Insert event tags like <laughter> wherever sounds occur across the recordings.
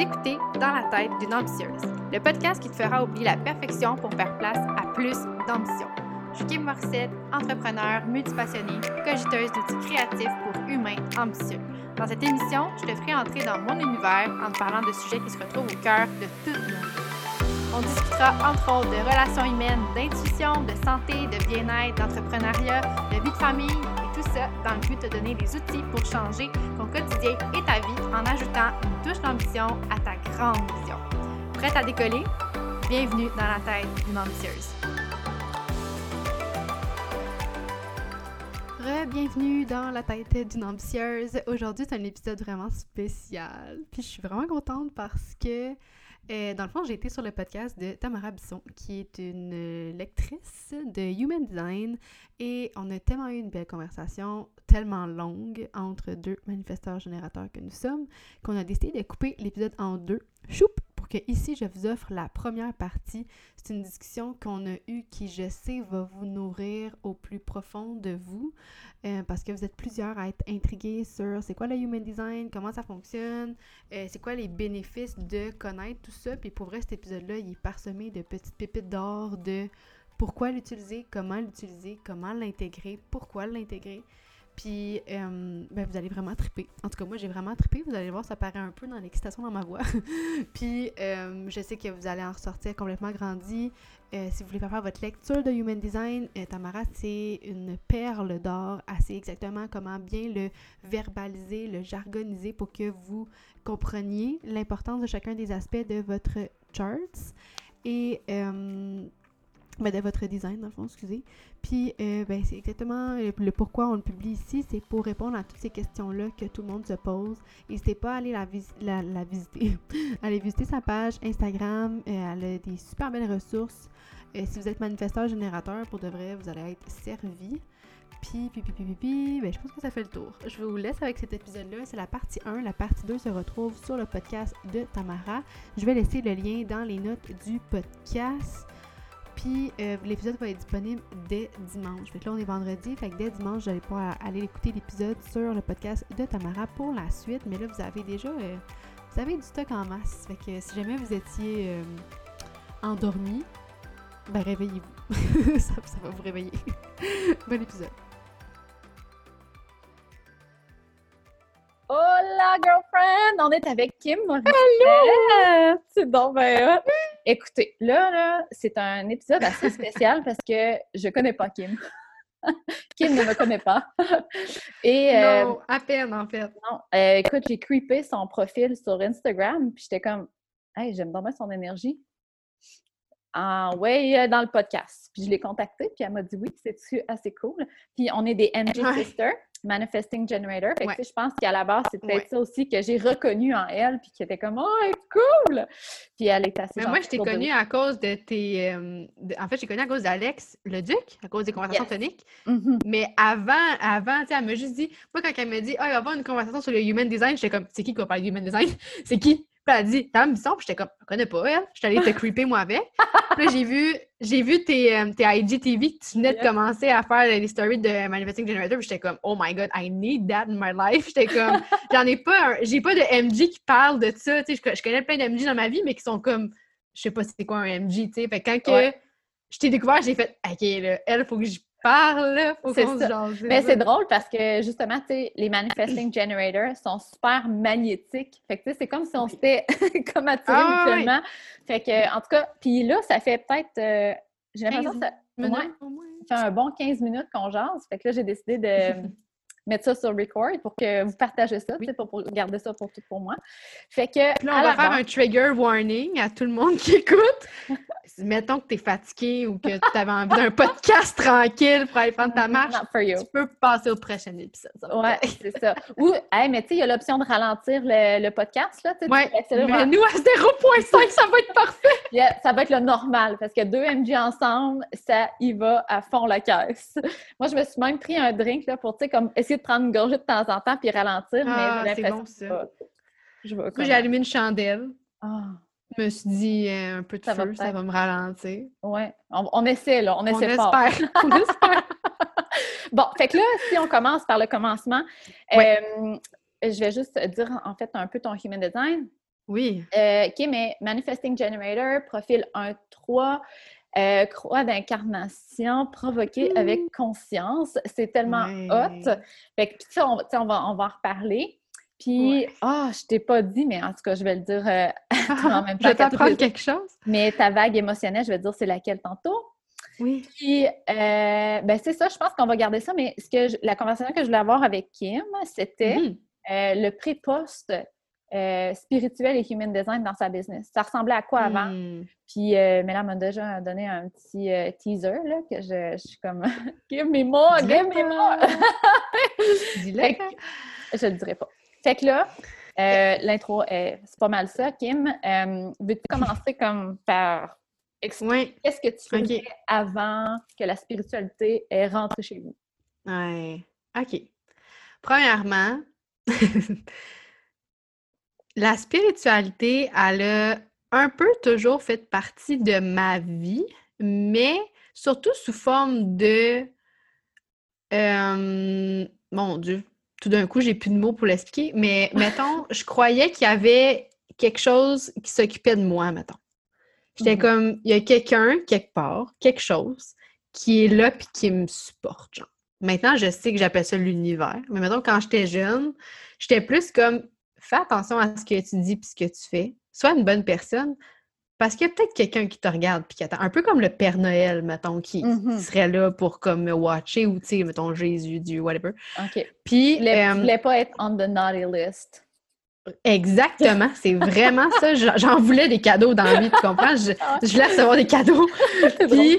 écoutez Dans la tête d'une ambitieuse, le podcast qui te fera oublier la perfection pour faire place à plus d'ambition. Je suis Kim Morissette, entrepreneur, multipassionnée, cogiteuse d'outils créatifs pour humains ambitieux. Dans cette émission, je te ferai entrer dans mon univers en te parlant de sujets qui se retrouvent au cœur de toute nos vies. On discutera entre autres de relations humaines, d'intuition, de santé, de bien-être, d'entrepreneuriat, de vie de famille tout ça dans le but de te donner les outils pour changer ton quotidien et ta vie en ajoutant une touche d'ambition à ta grande vision. Prête à décoller? Bienvenue dans la tête d'une ambitieuse. Re-bienvenue dans la tête d'une ambitieuse. Aujourd'hui, c'est un épisode vraiment spécial. Puis je suis vraiment contente parce que euh, dans le fond, j'ai été sur le podcast de Tamara Bisson, qui est une euh, lectrice de Human Design, et on a tellement eu une belle conversation, tellement longue, entre deux manifesteurs générateurs que nous sommes, qu'on a décidé de couper l'épisode en deux. Choup! Pour que ici, je vous offre la première partie. C'est une discussion qu'on a eue qui, je sais, va vous nourrir au plus profond de vous. Euh, parce que vous êtes plusieurs à être intrigués sur c'est quoi le human design, comment ça fonctionne, euh, c'est quoi les bénéfices de connaître tout ça. Puis pour vrai, cet épisode-là, il est parsemé de petites pépites d'or de pourquoi l'utiliser, comment l'utiliser, comment l'intégrer, pourquoi l'intégrer. Puis, euh, ben, vous allez vraiment triper. En tout cas, moi, j'ai vraiment trippé. Vous allez voir, ça paraît un peu dans l'excitation dans ma voix. <laughs> puis, je sais que vous allez en ressortir complètement grandi. Euh, si vous voulez faire votre lecture de Human Design, euh, Tamara, c'est une perle d'or. assez exactement comment bien le verbaliser, le jargoniser pour que vous compreniez l'importance de chacun des aspects de votre charts et euh, ben, de votre design, dans le fond, excusez. Puis, ben, c'est exactement le, pourquoi on le publie ici, c'est pour répondre à toutes ces questions-là que tout le monde se pose. N'hésitez pas à aller la, visiter. <laughs> Allez visiter sa page Instagram. elle a des super belles ressources. Et si vous êtes manifesteur générateur, pour de vrai, vous allez être servi. Puis, puis, puis, ben, je pense que ça fait le tour. Je vous laisse avec cet épisode-là. C'est la partie 1. La partie 2 se retrouve sur le podcast de Tamara. Je vais laisser le lien dans les notes du podcast. Puis euh, l'épisode va être disponible dès dimanche. Là, on est vendredi. Fait que dès dimanche, j'allais pouvoir aller écouter l'épisode sur le podcast de Tamara pour la suite. Mais là, vous avez déjà euh, vous avez du stock en masse. Fait que si jamais vous étiez euh, endormi, ben réveillez-vous. <laughs> ça, va vous réveiller. <laughs> bon épisode. Hola girlfriend! On est avec Kim. Hello! C'est donc ben Écoutez, là, là, c'est un épisode assez spécial parce que je connais pas Kim. <laughs> Kim ne me connaît pas. Et, euh, non, à peine en fait. Non, euh, écoute, j'ai creepé son profil sur Instagram, puis j'étais comme, hey, j'aime bien son énergie ah ouais, euh, dans le podcast. Puis je l'ai contactée, puis elle m'a dit oui, c'est assez cool? Puis on est des MG Sisters, Manifesting Generator. Fait que, je pense qu'à la base, c'est peut-être ça aussi que j'ai reconnu en elle, puis qui était comme Oh, cool! Puis elle est assez. Mais moi, je t'ai connue à cause de tes. Euh, en fait, j'ai connu à cause d'Alex le Duc, à cause des conversations toniques. Mm-hmm. Mais avant, avant, tu sais, elle m'a juste dit, moi, quand elle m'a dit, ah, il va y avoir une conversation sur le human design, j'étais comme, c'est qui qui va parler du human design? <laughs> c'est qui? Elle a dit, t'as ambition? Puis j'étais comme, je connais pas elle. Je suis allée te creeper moi avec. <laughs> puis là, j'ai vu, j'ai vu tes, euh, tes IGTV que tu venais de commencer à faire les stories de Manifesting Generator. Puis j'étais comme, oh my god, I need that in my life. J'étais comme, <laughs> j'en ai pas, j'ai pas de MG qui parle de ça. Tu sais, je, connais plein d'MG dans ma vie, mais qui sont comme, je sais pas c'est quoi un MG, tu sais. Fait quand que je t'ai découvert, j'ai fait, OK, là, elle, faut que je parle, faut qu'on se Mais c'est drôle parce que justement, tu sais, les manifesting <clears throat> generators sont super magnétiques. Fait que tu sais, c'est comme si on s'était <laughs> comme attiré ah, mutuellement. Fait que, en tout cas, puis là, ça fait peut-être, euh, j'ai l'impression que ça, fait un bon 15 minutes qu'on jase. Fait que là, j'ai décidé de <laughs> mettre ça sur record pour que vous partagez ça, pour, pour, garder ça pour tout pour moi. Fait que. là, on va faire un trigger warning à tout le monde qui écoute. <laughs> Mettons que tu es fatigué ou que tu avais envie d'un podcast <laughs> tranquille pour aller prendre ta marche. Tu peux passer au prochain épisode. Ouais, c'est ça. Ou, hey, mais tu sais, il y a l'option de ralentir le, podcast. Là, ouais, mais nous, à 0.5, ça va être parfait. <laughs> ça va être le normal parce que deux MG ensemble, ça y va à fond la caisse. Moi, je me suis même pris un drink là, pour, tu sais, comme essayer de prendre une gorgée de temps en temps puis ralentir. Ah, mais c'est bon, ça. Moi, j'ai allumé une chandelle. Ah. Je me suis dit, euh, un peu de feu, ça va me ralentir. Oui, on, essaie, là. On, essaie fort. <laughs> on espère. bon, fait que là, si on commence par le commencement, euh, je vais juste dire, en fait, un peu ton human design. Oui. Euh, OK, mais Manifesting Generator, profil 1-3, euh, croix d'incarnation provoquée avec conscience. C'est tellement hot. Fait que, puis on, on, va, on va en reparler. Puis, ah, oh, je t'ai pas dit, mais en tout cas, je vais le dire euh, <laughs> en même temps. je vais t'apprendre quelque chose. Mais ta vague émotionnelle, je vais te dire c'est laquelle tantôt? Oui. Puis, euh, ben c'est ça, je pense qu'on va garder ça, mais ce que la conversation que je voulais avoir avec Kim, c'était euh, le pré-post spirituel et human design dans sa business. Ça ressemblait à quoi avant? Mm. Puis, euh, mais là, m'a déjà donné un petit teaser, là, que je, suis comme <laughs> « Give me more! Give me more! <laughs> »! Je le dirai pas. Fait que là, euh, l'intro, c'est pas mal ça. Kim, euh, veux-tu commencer comme par expliquer qu'est-ce que tu faisais avant que la spiritualité est rentrée chez vous? Ouais. OK. Premièrement, <laughs> la spiritualité, elle a un peu toujours fait partie de ma vie, mais surtout sous forme de... Euh, mon Dieu, tout d'un coup, j'ai plus de mots pour l'expliquer, mais <laughs> mettons, je croyais qu'il y avait quelque chose qui s'occupait de moi, mettons. J'étais mhm. comme, il y a quelqu'un, quelque part, quelque chose, qui est là puis qui me supporte, genre. Maintenant, je sais que j'appelle ça l'univers, mais mettons, quand j'étais jeune, j'étais plus comme, fais attention à ce que tu dis puis ce que tu fais. Sois une bonne personne, parce qu'il y a peut-être quelqu'un qui te regarde puis qui attend. Un peu comme le Père Noël, mettons, qui, mm-hmm. serait là pour comme me watcher ou, tu sais, mettons, Jésus, Dieu, whatever. OK. Puis... Tu ne voulais pas être on the naughty list. Exactement, c'est vraiment ça. <laughs> J'en voulais des cadeaux dans la vie, tu comprends? Je, ah. je voulais recevoir des cadeaux. <laughs> Puis,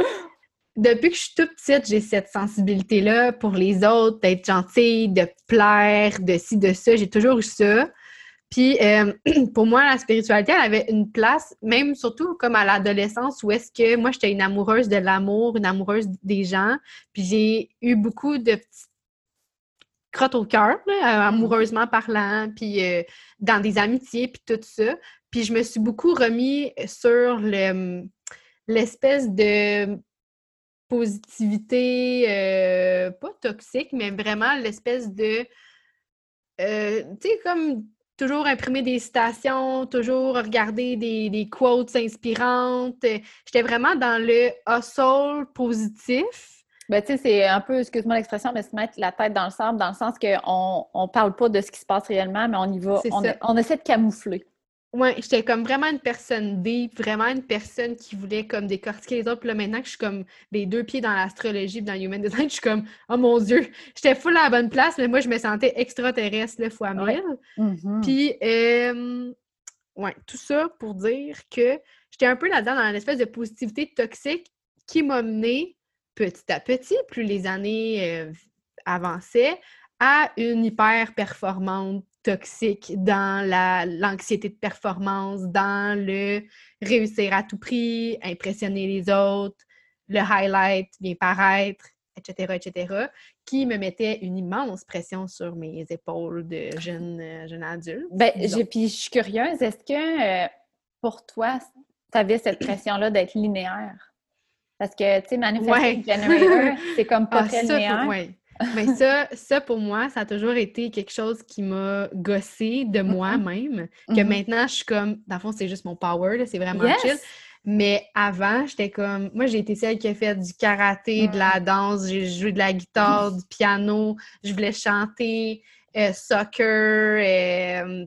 depuis que je suis toute petite, j'ai cette sensibilité-là pour les autres, d'être gentille, de plaire, de ci, de ça. J'ai toujours eu ça. Puis euh, <clears throat> pour moi, la spiritualité, elle avait une place, même surtout comme à l'adolescence, où est-ce que moi, j'étais une amoureuse de l'amour, une amoureuse des gens. Puis j'ai eu beaucoup de petites crottes au cœur, euh, amoureusement parlant, puis euh, dans des amitiés, puis tout ça. Puis je me suis beaucoup remis sur le, l'espèce de positivité, pas toxique, mais vraiment l'espèce de... tu sais, comme toujours imprimer des citations, toujours regarder des, quotes inspirantes. J'étais vraiment dans le hustle positif. Ben, tu sais, c'est un peu, excuse-moi l'expression, mais se mettre la tête dans le sable, dans le sens qu'on ne parle pas de ce qui se passe réellement, mais on y va, on, essaie de camoufler. Ouais, j'étais comme vraiment une personne deep, vraiment une personne qui voulait comme décortiquer les autres. Puis là, maintenant que je suis comme les deux pieds dans l'astrologie dans le human design, <laughs> je suis comme, oh mon Dieu, j'étais full à la bonne place, mais moi, je me sentais extraterrestre, le fois mille. Mm-hmm. Puis, euh, ouais, tout ça pour dire que j'étais un peu là-dedans dans une espèce de positivité toxique qui m'a mené petit à petit, plus les années euh, avançaient, à une hyper performante toxique dans l'anxiété de performance, dans le réussir à tout prix, impressionner les autres, le highlight, bien paraître, etc., etc., qui me mettait une immense pression sur mes épaules de jeune, euh, jeune adulte. Ben, puis je suis curieuse, est-ce que euh, pour toi, tu avais cette <clears throat> pression-là d'être linéaire? Parce que, tu sais, Manifesting Generator, c'est comme <laughs> pas ah, très linéaire. Mais ça, ça, pour moi, ça a toujours été quelque chose qui m'a gossé de mm-hmm. moi-même. Que mm-hmm. maintenant, je suis comme, dans le fond, c'est juste mon power, c'est vraiment chill. Mais avant, j'étais comme, moi, j'ai été celle qui a fait du karaté, de la danse, j'ai joué de la guitare, du piano, je voulais chanter, euh, soccer, euh,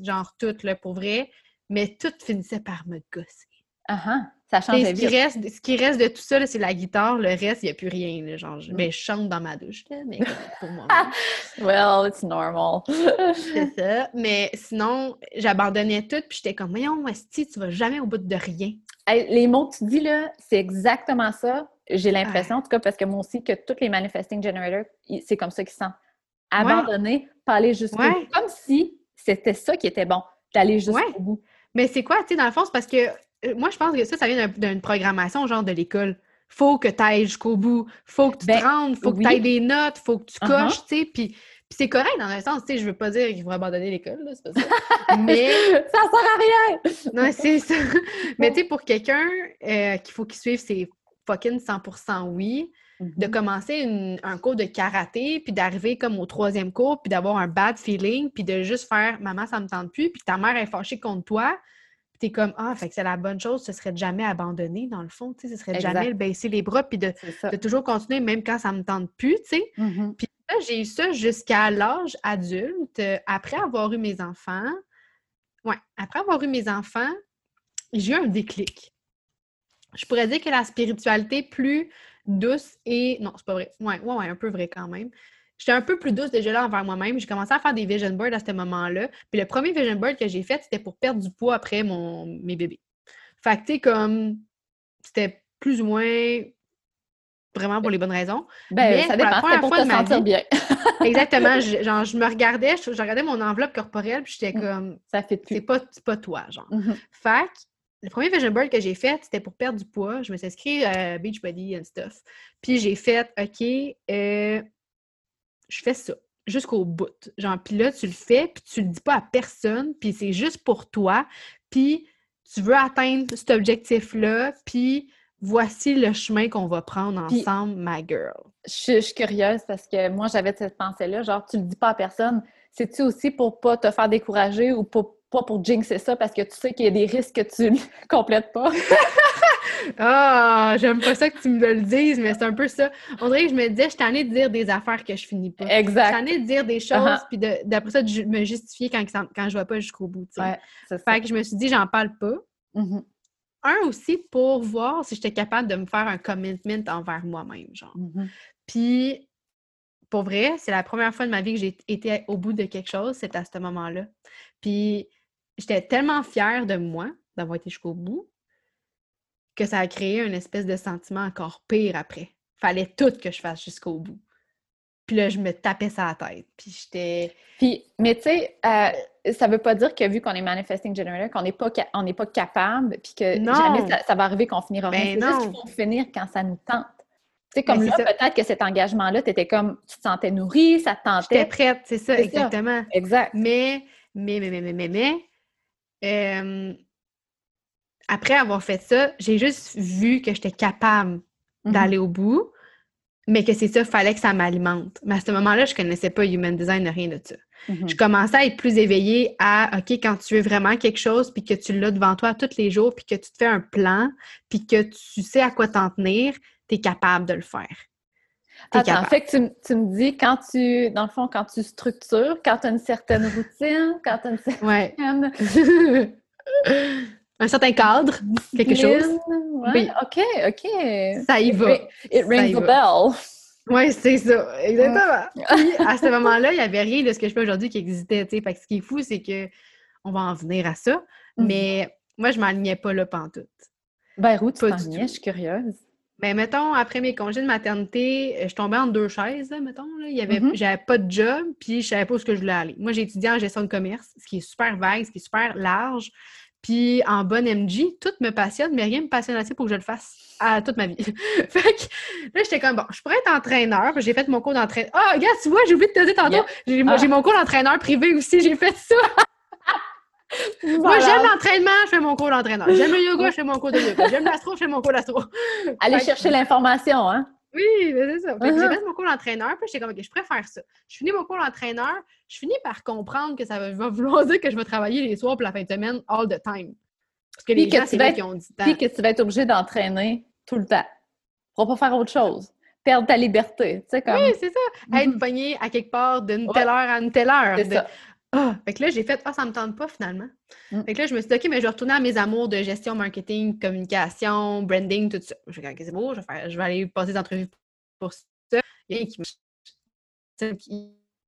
genre tout, là, pour vrai. Mais tout finissait par me gosser. Uh ça change ce qui, reste, ce qui reste de tout ça, c'est la guitare. Le reste, il n'y a plus rien. Là, genre, je, ben, je chante dans ma douche, mais pour moi. <laughs> well, it's normal. <laughs> c'est ça. Mais sinon, j'abandonnais tout, puis j'étais comme, voyons, Westy, tu vas jamais au bout de rien. les mots que tu dis, là, c'est exactement ça. J'ai l'impression, en tout cas, parce que moi aussi, que tous les manifesting generators, c'est comme ça qu'ils sont. Abandonner, pas aller jusqu'au bout. Comme si c'était ça qui était bon, d'aller jusqu'au bout. Mais c'est quoi, tu sais, dans le fond, c'est parce que moi, je pense que ça, ça vient d'une programmation genre de l'école. Faut que tu ailles jusqu'au bout, faut que tu ben, te rendes, faut que tu ailles des notes, faut que tu uh-huh. coches, tu sais, puis c'est correct dans un sens, tu sais, je veux pas dire qu'il faut abandonner l'école, c'est pas ça. <laughs> Mais... ça sert à rien! non, c'est ça. <laughs> Mais tu sais, pour quelqu'un euh, qu'il faut qu'il suive ses fucking 100% oui, de Mhm. commencer un cours de karaté, puis d'arriver comme au troisième cours, puis d'avoir un bad feeling, puis de juste faire « Maman, ça me tente plus », puis ta mère est fâchée contre toi, t'es comme « Ah, fait que c'est la bonne chose, ce serait de jamais abandonner, dans le fond, tu sais, ce serait de jamais baisser les bras, puis de, de toujours continuer, même quand ça me tente plus, tu sais. Mhm. Puis là, j'ai eu ça jusqu'à l'âge adulte, après avoir eu mes enfants. Ouais, après avoir eu mes enfants, j'ai eu un déclic. Je pourrais dire que la spiritualité plus douce et... Non, c'est pas vrai. Ouais, ouais, ouais, un peu vrai quand même. J'étais un peu plus douce déjà là envers moi-même. J'ai commencé à faire des vision boards à ce moment-là. Puis le premier vision board que j'ai fait, c'était pour perdre du poids après mon, mes bébés. Fait que, tu sais, comme... C'était plus ou moins vraiment pour les bonnes raisons. Ben, Mais ça pour la dépend, première c'était pour fois te de sentir vie- bien. <laughs> Exactement. <laughs> je, genre, je me regardais, je, je regardais mon enveloppe corporelle, puis j'étais Mm. comme, ça fait c'est plus. pas, c'est pas toi, genre. Mhm. Fait que, le premier vision board que j'ai fait, c'était pour perdre du poids. Je me suis inscrite à Beachbody and stuff. Puis j'ai fait, OK, euh, je fais ça jusqu'au bout. Genre, puis là, tu le fais, puis tu le dis pas à personne, puis c'est juste pour toi. Puis tu veux atteindre cet objectif-là, puis voici le chemin qu'on va prendre ensemble, ma girl. Je, suis- je suis curieuse parce que moi, j'avais cette pensée-là, genre, tu le dis pas à personne. C'est-tu aussi pour pas te faire décourager ou pour, pas pour jinxer ça parce que tu sais qu'il y a des risques que tu <laughs> ne complètes pas? <laughs> Ah, j'aime pas ça que tu me le dises, mais c'est un peu ça. On dirait que je me disais, je suis tannée de dire des affaires que je finis pas. Je suis Exact. tannée de dire des choses, Uh-huh. puis de- d'après ça, de me justifier quand, quand je vais pas jusqu'au bout. tu sais. Ouais, ça. Fait que je me suis dit, j'en parle pas. Mhm. Un aussi pour voir si j'étais capable de me faire un commitment envers moi-même, genre. Mhm. Puis, pour vrai, c'est la première fois de ma vie que j'ai été au bout de quelque chose, c'est à ce moment-là. Puis, j'étais tellement fière de moi d'avoir été jusqu'au bout que ça a créé une espèce de sentiment encore pire après. Fallait tout que je fasse jusqu'au bout. Puis là, je me tapais ça à la tête. Puis j'étais... Puis, mais tu sais, euh, ça veut pas dire que vu qu'on est manifesting generator, qu'on n'est pas, on pas capable, puis que Non. jamais ça, ça va arriver qu'on finira rien. Ben C'est juste qu'il faut finir quand ça nous tente. Tu sais, comme Ben, là, peut-être que cet engagement-là, tu étais comme, tu te sentais nourri, ça te J'étais tentait. prête, c'est ça, C'est ça. exactement. Exact. Mais, mais, mais, mais, mais, mais, mais, euh, après avoir fait ça, j'ai juste vu que j'étais capable Mhm. d'aller au bout, mais que c'est ça, fallait que ça m'alimente. Mais à ce moment-là, je connaissais pas Human Design, rien de ça. Mhm. Je commençais à être plus éveillée à, OK, quand tu veux vraiment quelque chose, puis que tu l'as devant toi tous les jours, puis que tu te fais un plan, puis que tu sais à quoi t'en tenir, tu es capable de le faire. Attends, fait que tu, tu me dis, quand tu, dans le fond, quand tu structures, quand tu as une certaine routine, quand tu as une <laughs> Ouais. certaine <laughs> un certain cadre, quelque chose. ouais, Oui. OK, OK. Ça y va. It rings a bell. Oui, c'est ça, exactement. Puis à ce moment-là, il n'y avait rien de ce que je fais aujourd'hui qui existait. tu sais. Fait que ce qui est fou, c'est que on va en venir à ça. Mhm. Mais moi, je m'alignais pas là pantoute. Ben, où tu Pas du t'enlignais? tout. Je suis curieuse. Mais mettons, après mes congés de maternité, euh, je tombais entre deux chaises, là, mettons. Là. Il y avait, Mhm. J'avais pas de job, puis je savais pas où je voulais aller. Moi, j'ai étudié en gestion de commerce, ce qui est super vague, ce qui est super large. Puis en bonne MG, tout me passionne, mais rien me passionne assez pour que je le fasse à toute ma vie. <laughs> fait que là, j'étais comme, bon, je pourrais être entraîneur. J'ai fait mon cours d'entraîneur. Ah, regarde, tu vois, j'ai oublié de te dire tantôt. Yeah. J'ai Ah. j'ai mon cours d'entraîneur privé aussi, j'ai fait ça. <laughs> Moi, j'aime l'entraînement, je fais mon cours d'entraîneur. J'aime le yoga, je fais mon cours de yoga. J'aime l'astro, je fais mon cours d'astro. Aller chercher l'information, hein? Oui, c'est ça. Que Uh-huh. J'ai fait mon cours d'entraîneur, puis j'étais comme, OK, je préfère ça. Je finis mon cours d'entraîneur, je finis par comprendre que ça va, vouloir <laughs> dire que je vais travailler les soirs pour la fin de semaine all the time. Parce que Puis les que gens, c'est être- qui ont du temps. Puis que tu vas être obligé d'entraîner tout le temps. Pourras pas faire autre chose. Perdre ta liberté. Tu sais, comme. Oui, c'est ça. Être Mhm. pogné à quelque part d'une Ouais. telle heure à une telle heure. C'est de- ça. Ah! Fait que là, j'ai fait, ah, ça me tente pas finalement. Mm. Fait que là, je me suis dit, OK, mais je vais retourner à mes amours de gestion, marketing, communication, branding, tout ça. Je vais OK, c'est beau, je vais, faire- je vais aller passer des entrevues pour ça. Il n'y a rien qui marche.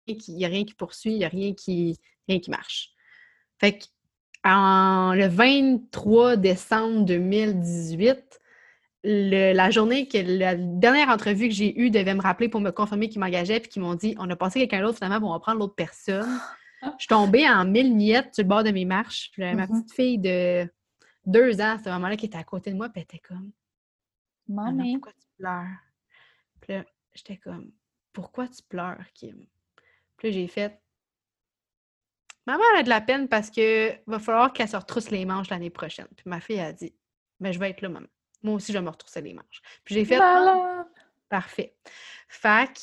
Il n'y a rien qui poursuit, il n'y a rien qui, rien qui marche. Fait que, en, le 23 décembre 2018, le- la journée que la dernière entrevue que j'ai eue devait me rappeler pour me confirmer qu'ils m'engageaient, puis qu'ils m'ont dit on a passé quelqu'un d'autre finalement, on va prendre l'autre personne. Je suis tombée en mille miettes sur le bord de mes marches. Puis, j'avais ma Mhm. petite fille de deux ans à ce moment-là qui était à côté de moi, puis elle était comme Maman, pourquoi tu pleures? Puis là, j'étais comme Pourquoi tu pleures, Kim? Puis là, j'ai fait Maman, elle a de la peine parce que va falloir qu'elle se retrousse les manches l'année prochaine. Puis ma fille a dit Ben, je vais être là, maman. Moi aussi, je vais me retrousser les manches. Puis j'ai fait Ah. Parfait. Fac.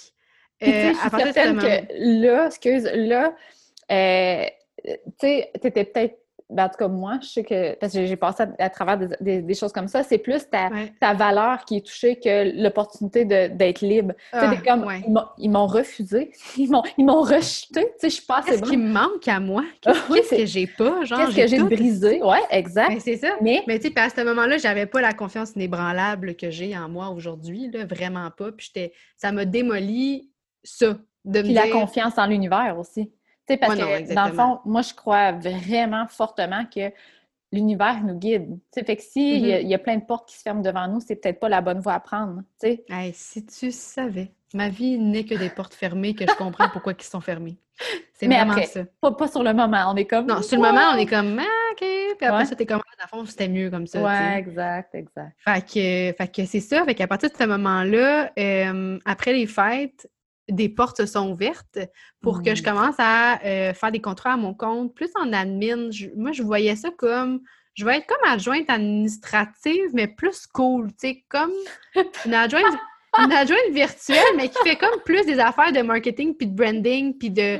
Euh, à partir de que là, excuse, là, euh, tu sais, t'étais peut-être ben, en tout cas, moi, je sais que, parce que j'ai passé à, travers des, choses comme ça, c'est plus ta, ta, valeur qui est touchée que l'opportunité d'être libre. Ah, comme, ils m'ont refusé, <laughs> ils m'ont rejeté, tu sais, je suis pas assez Qu'est-ce qui me manque à moi? Ah qu'est-ce <laughs> que j'ai pas? Qu'est-ce que j'ai brisé? Oui, exact. Ben, c'est ça. Mais, mais tu sais, à ce moment-là, j'avais pas la confiance inébranlable que j'ai en moi aujourd'hui, vraiment pas. Puis ça m'a démoli ça. De Puis la confiance en l'univers aussi sais, parce que, dans le fond, moi, je crois vraiment fortement que l'univers nous guide. sais, fait que si mm-hmm. y, a plein de portes qui se ferment devant nous, c'est peut-être pas la bonne voie à prendre. Hey, si tu savais, ma vie n'est que des portes fermées que je comprends pourquoi ils sont fermées. C'est vraiment ça. Pas, pas, sur le moment, on est comme. Non, sur le moment, on est comme ah, OK. Puis après ça, t'es comme ah, dans le fond, c'était mieux comme ça. Ouais, exact, exact. Fait que, fait que c'est ça. Fait qu'à partir de ce moment-là, euh, après les fêtes, des portes se sont ouvertes pour que je mmh. commence à euh, faire des contrats à mon compte, plus en admin. moi, je voyais ça comme je vais être comme adjointe administrative, mais plus cool, tu sais, comme une adjointe, une adjointe virtuelle, mais qui fait comme plus des affaires de marketing puis de branding puis de.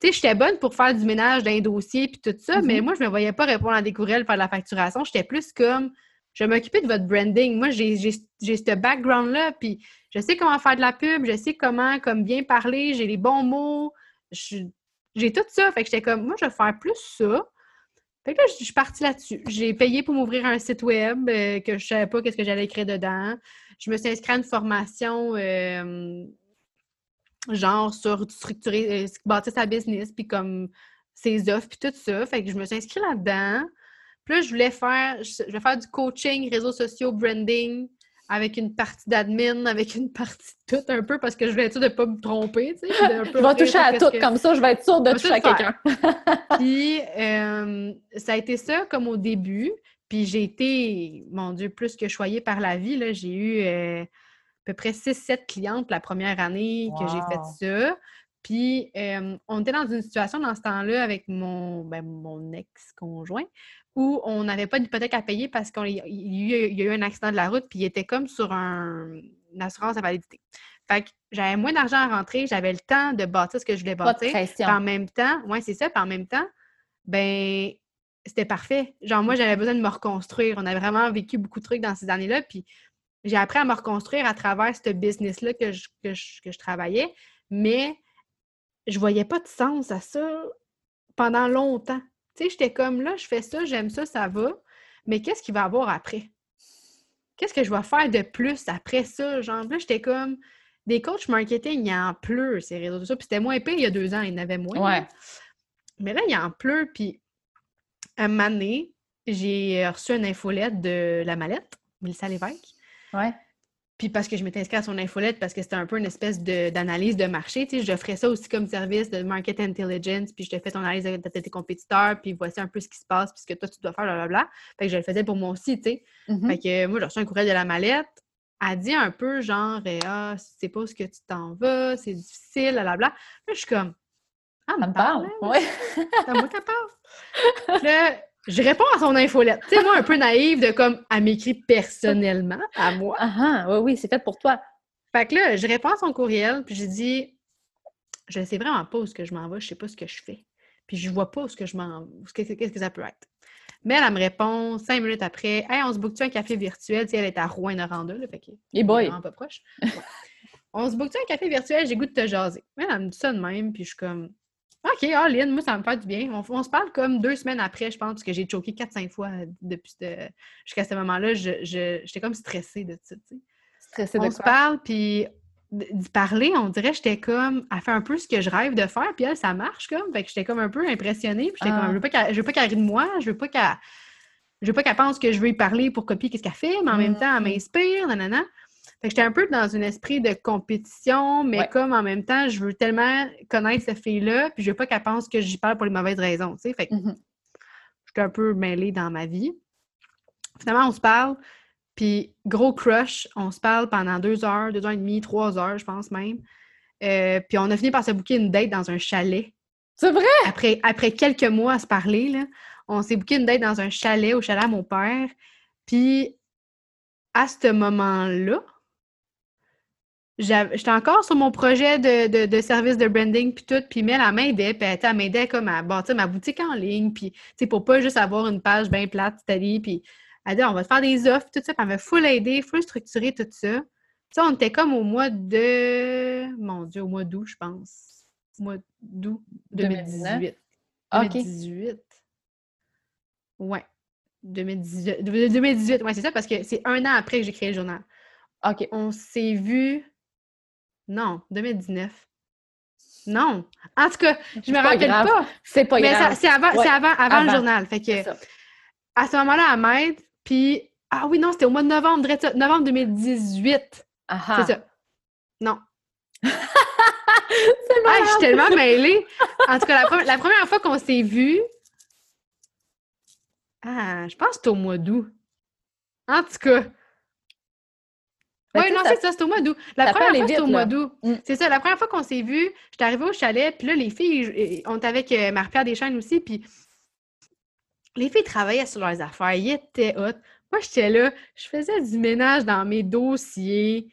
Tu sais, j'étais bonne pour faire du ménage d'un dossier puis tout ça, mais mmh moi, je me voyais pas répondre à des courriels, faire de la facturation. J'étais plus comme je vais m'occuper de votre branding. Moi, j'ai ce background-là, puis je sais comment faire de la pub, je sais comment comme bien parler, j'ai les bons mots, j'ai tout ça. Fait que j'étais comme, moi, je vais faire plus ça. Fait que là, je suis partie là-dessus. J'ai payé pour m'ouvrir un site web euh, que je savais pas qu'est-ce que j'allais écrire dedans. Je me suis inscrite à une formation euh, genre sur structurer, euh, bâtir sa business, puis comme ses offres, puis tout ça. Fait que je me suis inscrite là-dedans. Puis là, je voulais faire, je vais faire du coaching, réseaux sociaux, branding, avec une partie d'admin, avec une partie de tout un peu, parce que je voulais être sûre de ne pas me tromper, tu sais. je <laughs> vais toucher à tout, comme ça, je vais être sûre de toucher à quelqu'un. <laughs> <laughs> Puis, euh, ça a été ça comme au début. Puis j'ai été, mon Dieu, plus que choyée par la vie. J'ai eu euh, à peu près 6-7 clientes la première année que j'ai fait ça. Puis euh, on était dans une situation dans ce temps-là avec mon, ben, mon ex-conjoint où on n'avait pas d'hypothèque à payer parce qu'il y, a eu un accident de la route, puis il était comme sur un, une assurance à validité. Fait que j'avais moins d'argent à rentrer, j'avais le temps de bâtir ce que je voulais bâtir. en même temps, ouais, c'est ça, puis en même temps, ben c'était parfait. Genre, moi, j'avais besoin de me reconstruire. On avait vraiment vécu beaucoup de trucs dans ces années-là, puis j'ai appris à me reconstruire à travers ce business-là que je, que, je, travaillais, mais je voyais pas de sens à ça pendant longtemps. Tu sais, j'étais comme là, je fais ça, j'aime ça, ça va, mais qu'est-ce qu'il va y avoir après? Qu'est-ce que je vais faire de plus après ça? Genre, là, j'étais comme des coachs marketing, il y en pleut, ces réseaux sociaux. Puis c'était moins épais il y a deux ans, il y en avait moins. Ouais. Mais là, il y en pleut. Puis, un moment donné, j'ai reçu une infolette de la mallette, Mélissa Lévesque. Ouais. Puis parce que je m'étais inscrite à son infolette, parce que c'était un peu une espèce d'analyse de, marché. Tu sais, je ferais ça aussi comme service de market intelligence, puis je te fais ton analyse de, tes compétiteurs, puis voici un peu ce qui se passe, puis ce que toi, tu dois faire, blablabla. Fait que je le faisais pour moi aussi, tu sais. Mm-hmm. Fait que moi, j'ai reçu un courriel de la mallette. Elle dit un peu genre, eh, ah, c'est pas ce que tu t'en vas, c'est difficile, blablabla. Là, je suis comme, ah, me parle. Ouais. moi qui parle. <laughs> Là, je réponds à son infolette. Tu sais, moi, un peu naïve de comme, elle m'écrit personnellement à moi. Ah, ah, oui, oui, c'est fait pour toi. Fait que là, je réponds à son courriel, puis j'ai dit, je sais vraiment pas où ce que je m'en vais, je sais pas ce que je fais. Puis je vois pas où ce que je m'en qu'est-ce que ça peut être. Mais elle, me répond cinq minutes après, Hey, on se boucle-tu un café virtuel? Tu sais, elle est à Rouen-Noranda, là, fait que. Et boy! Vraiment pas proche. on se boucle-tu un café virtuel? J'ai goût de te jaser. Mais elle, me dit ça de même, puis je suis comme, OK, Aline, moi, ça me fait du bien. On, se parle comme deux semaines après, je pense, parce que j'ai choqué quatre, cinq fois depuis jusqu'à ce moment-là. J'étais je, comme stressée de ça, tu. Stressée de On se parle, puis d'y parler, on dirait j'étais comme à faire un peu ce que je rêve de faire, puis elle, ça marche comme. Fait que j'étais comme un peu impressionnée, puis j'étais comme, ah. je veux pas qu'elle rie de moi, je veux pas qu'elle... Je veux pas qu'elle pense que je veux y parler pour copier qu'est-ce qu'elle fait, mais en même temps, elle mm. m'inspire, nanana. Fait que j'étais un peu dans un esprit de compétition, mais comme en même temps, je veux tellement connaître cette fille-là, puis je veux pas qu'elle pense que j'y parle pour les mauvaises raisons, tu sais. Fait que mm-hmm. j'étais un peu mêlée dans ma vie. Finalement, on se parle, puis gros crush, on se parle pendant deux heures, deux heures et demie, trois heures, je pense même. Euh, puis on a fini par se booker une date dans un chalet. C'est vrai? Après, après quelques mois à se parler, là, on s'est booké une date dans un chalet, au chalet à mon père. Puis à ce moment-là, j'étais encore sur mon projet de, de, service de branding puis tout, puis Mel, elle m'aidait, puis elle m'aidait comme à bâtir ma boutique en ligne, puis, tu sais, pour pas juste avoir une page bien plate, c'est-à-dire, puis elle dit, on va te faire des offres, tout ça, puis elle m'a full aidé, full structuré, tout ça. Ça, on était comme au mois de, mon Dieu, au mois d'août, je pense. Au mois d'août 2018. 2018. Ouais. 2018, 2018 ouais, c'est ça, parce que c'est un an après que j'ai créé le journal. OK. On s'est vu non, 2019. Non. En tout cas, je me rappelle pas. C'est pas grave. Mais c'est avant, avant, avant, le journal. Fait que à ce moment-là, à m'aide, puis ah oui, non, c'était au mois de novembre, novembre 2018. C'est ça. Non. <laughs> c'est ah, je suis tellement mêlée. En tout cas, la, la première fois qu'on s'est vus, ah, je pense que c'était au mois d'août. En tout cas, oui, non, c'est ça, c'est au mois d'août. La première fois, c'était au mois d'août. Mm. C'est ça, la première fois qu'on s'est vus, j'étais arrivée au chalet, puis là, les filles, on était avec euh, Marie-Pierre Deschênes aussi, puis les filles travaillaient sur leurs affaires, ils étaient hot. Moi, j'étais là, je faisais du ménage dans mes dossiers.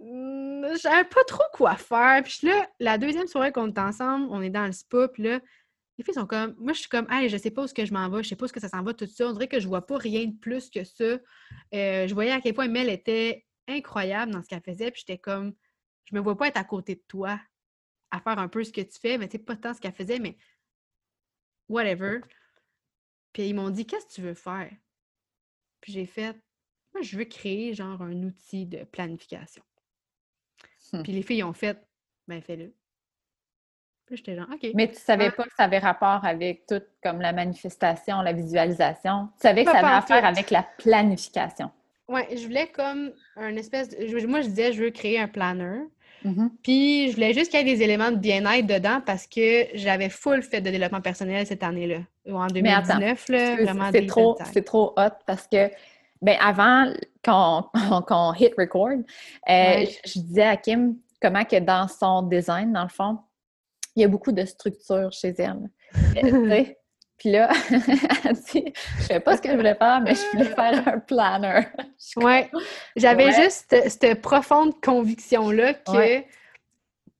Hmm, j'avais pas trop quoi faire. Puis là, la deuxième soirée qu'on est ensemble, on est dans le spa, puis là, les filles sont comme, moi, je suis comme, hey, je sais pas où ce que je m'en vais, je sais pas où ce que ça s'en va, tout ça. On dirait que je vois pas rien de plus que ça. Euh, je voyais à quel point Mel était incroyable dans ce qu'elle faisait. Puis j'étais comme, je me vois pas être à côté de toi à faire un peu ce que tu fais, mais tu sais, pas tant ce qu'elle faisait, mais whatever. Puis ils m'ont dit, qu'est-ce que tu veux faire? Puis j'ai fait, moi, je veux créer genre un outil de planification. Hum. Puis les filles ont fait, ben fais-le. Puis j'étais genre, OK. Mais tu savais pas que ça avait rapport avec tout, comme la manifestation, la visualisation? Tu savais que ça avait affaire avec la planification? Ouais, je voulais comme un espèce de... Moi, je disais, je veux créer un planner. Mm-hmm. Puis, je voulais juste qu'il y ait des éléments de bien-être dedans parce que j'avais full fait de développement personnel cette année-là. Ou en 2019, là, vraiment. C'est trop, c'est trop hot parce que, ben avant qu'on <laughs> hit record, euh, je, disais à Kim comment que dans son design, dans le fond, il y a beaucoup de structure chez elle. <laughs> Puis là, <laughs> elle dit, je sais pas ce que je voulais faire, mais je voulais faire un planner. <laughs> ouais. J'avais juste cette profonde conviction-là que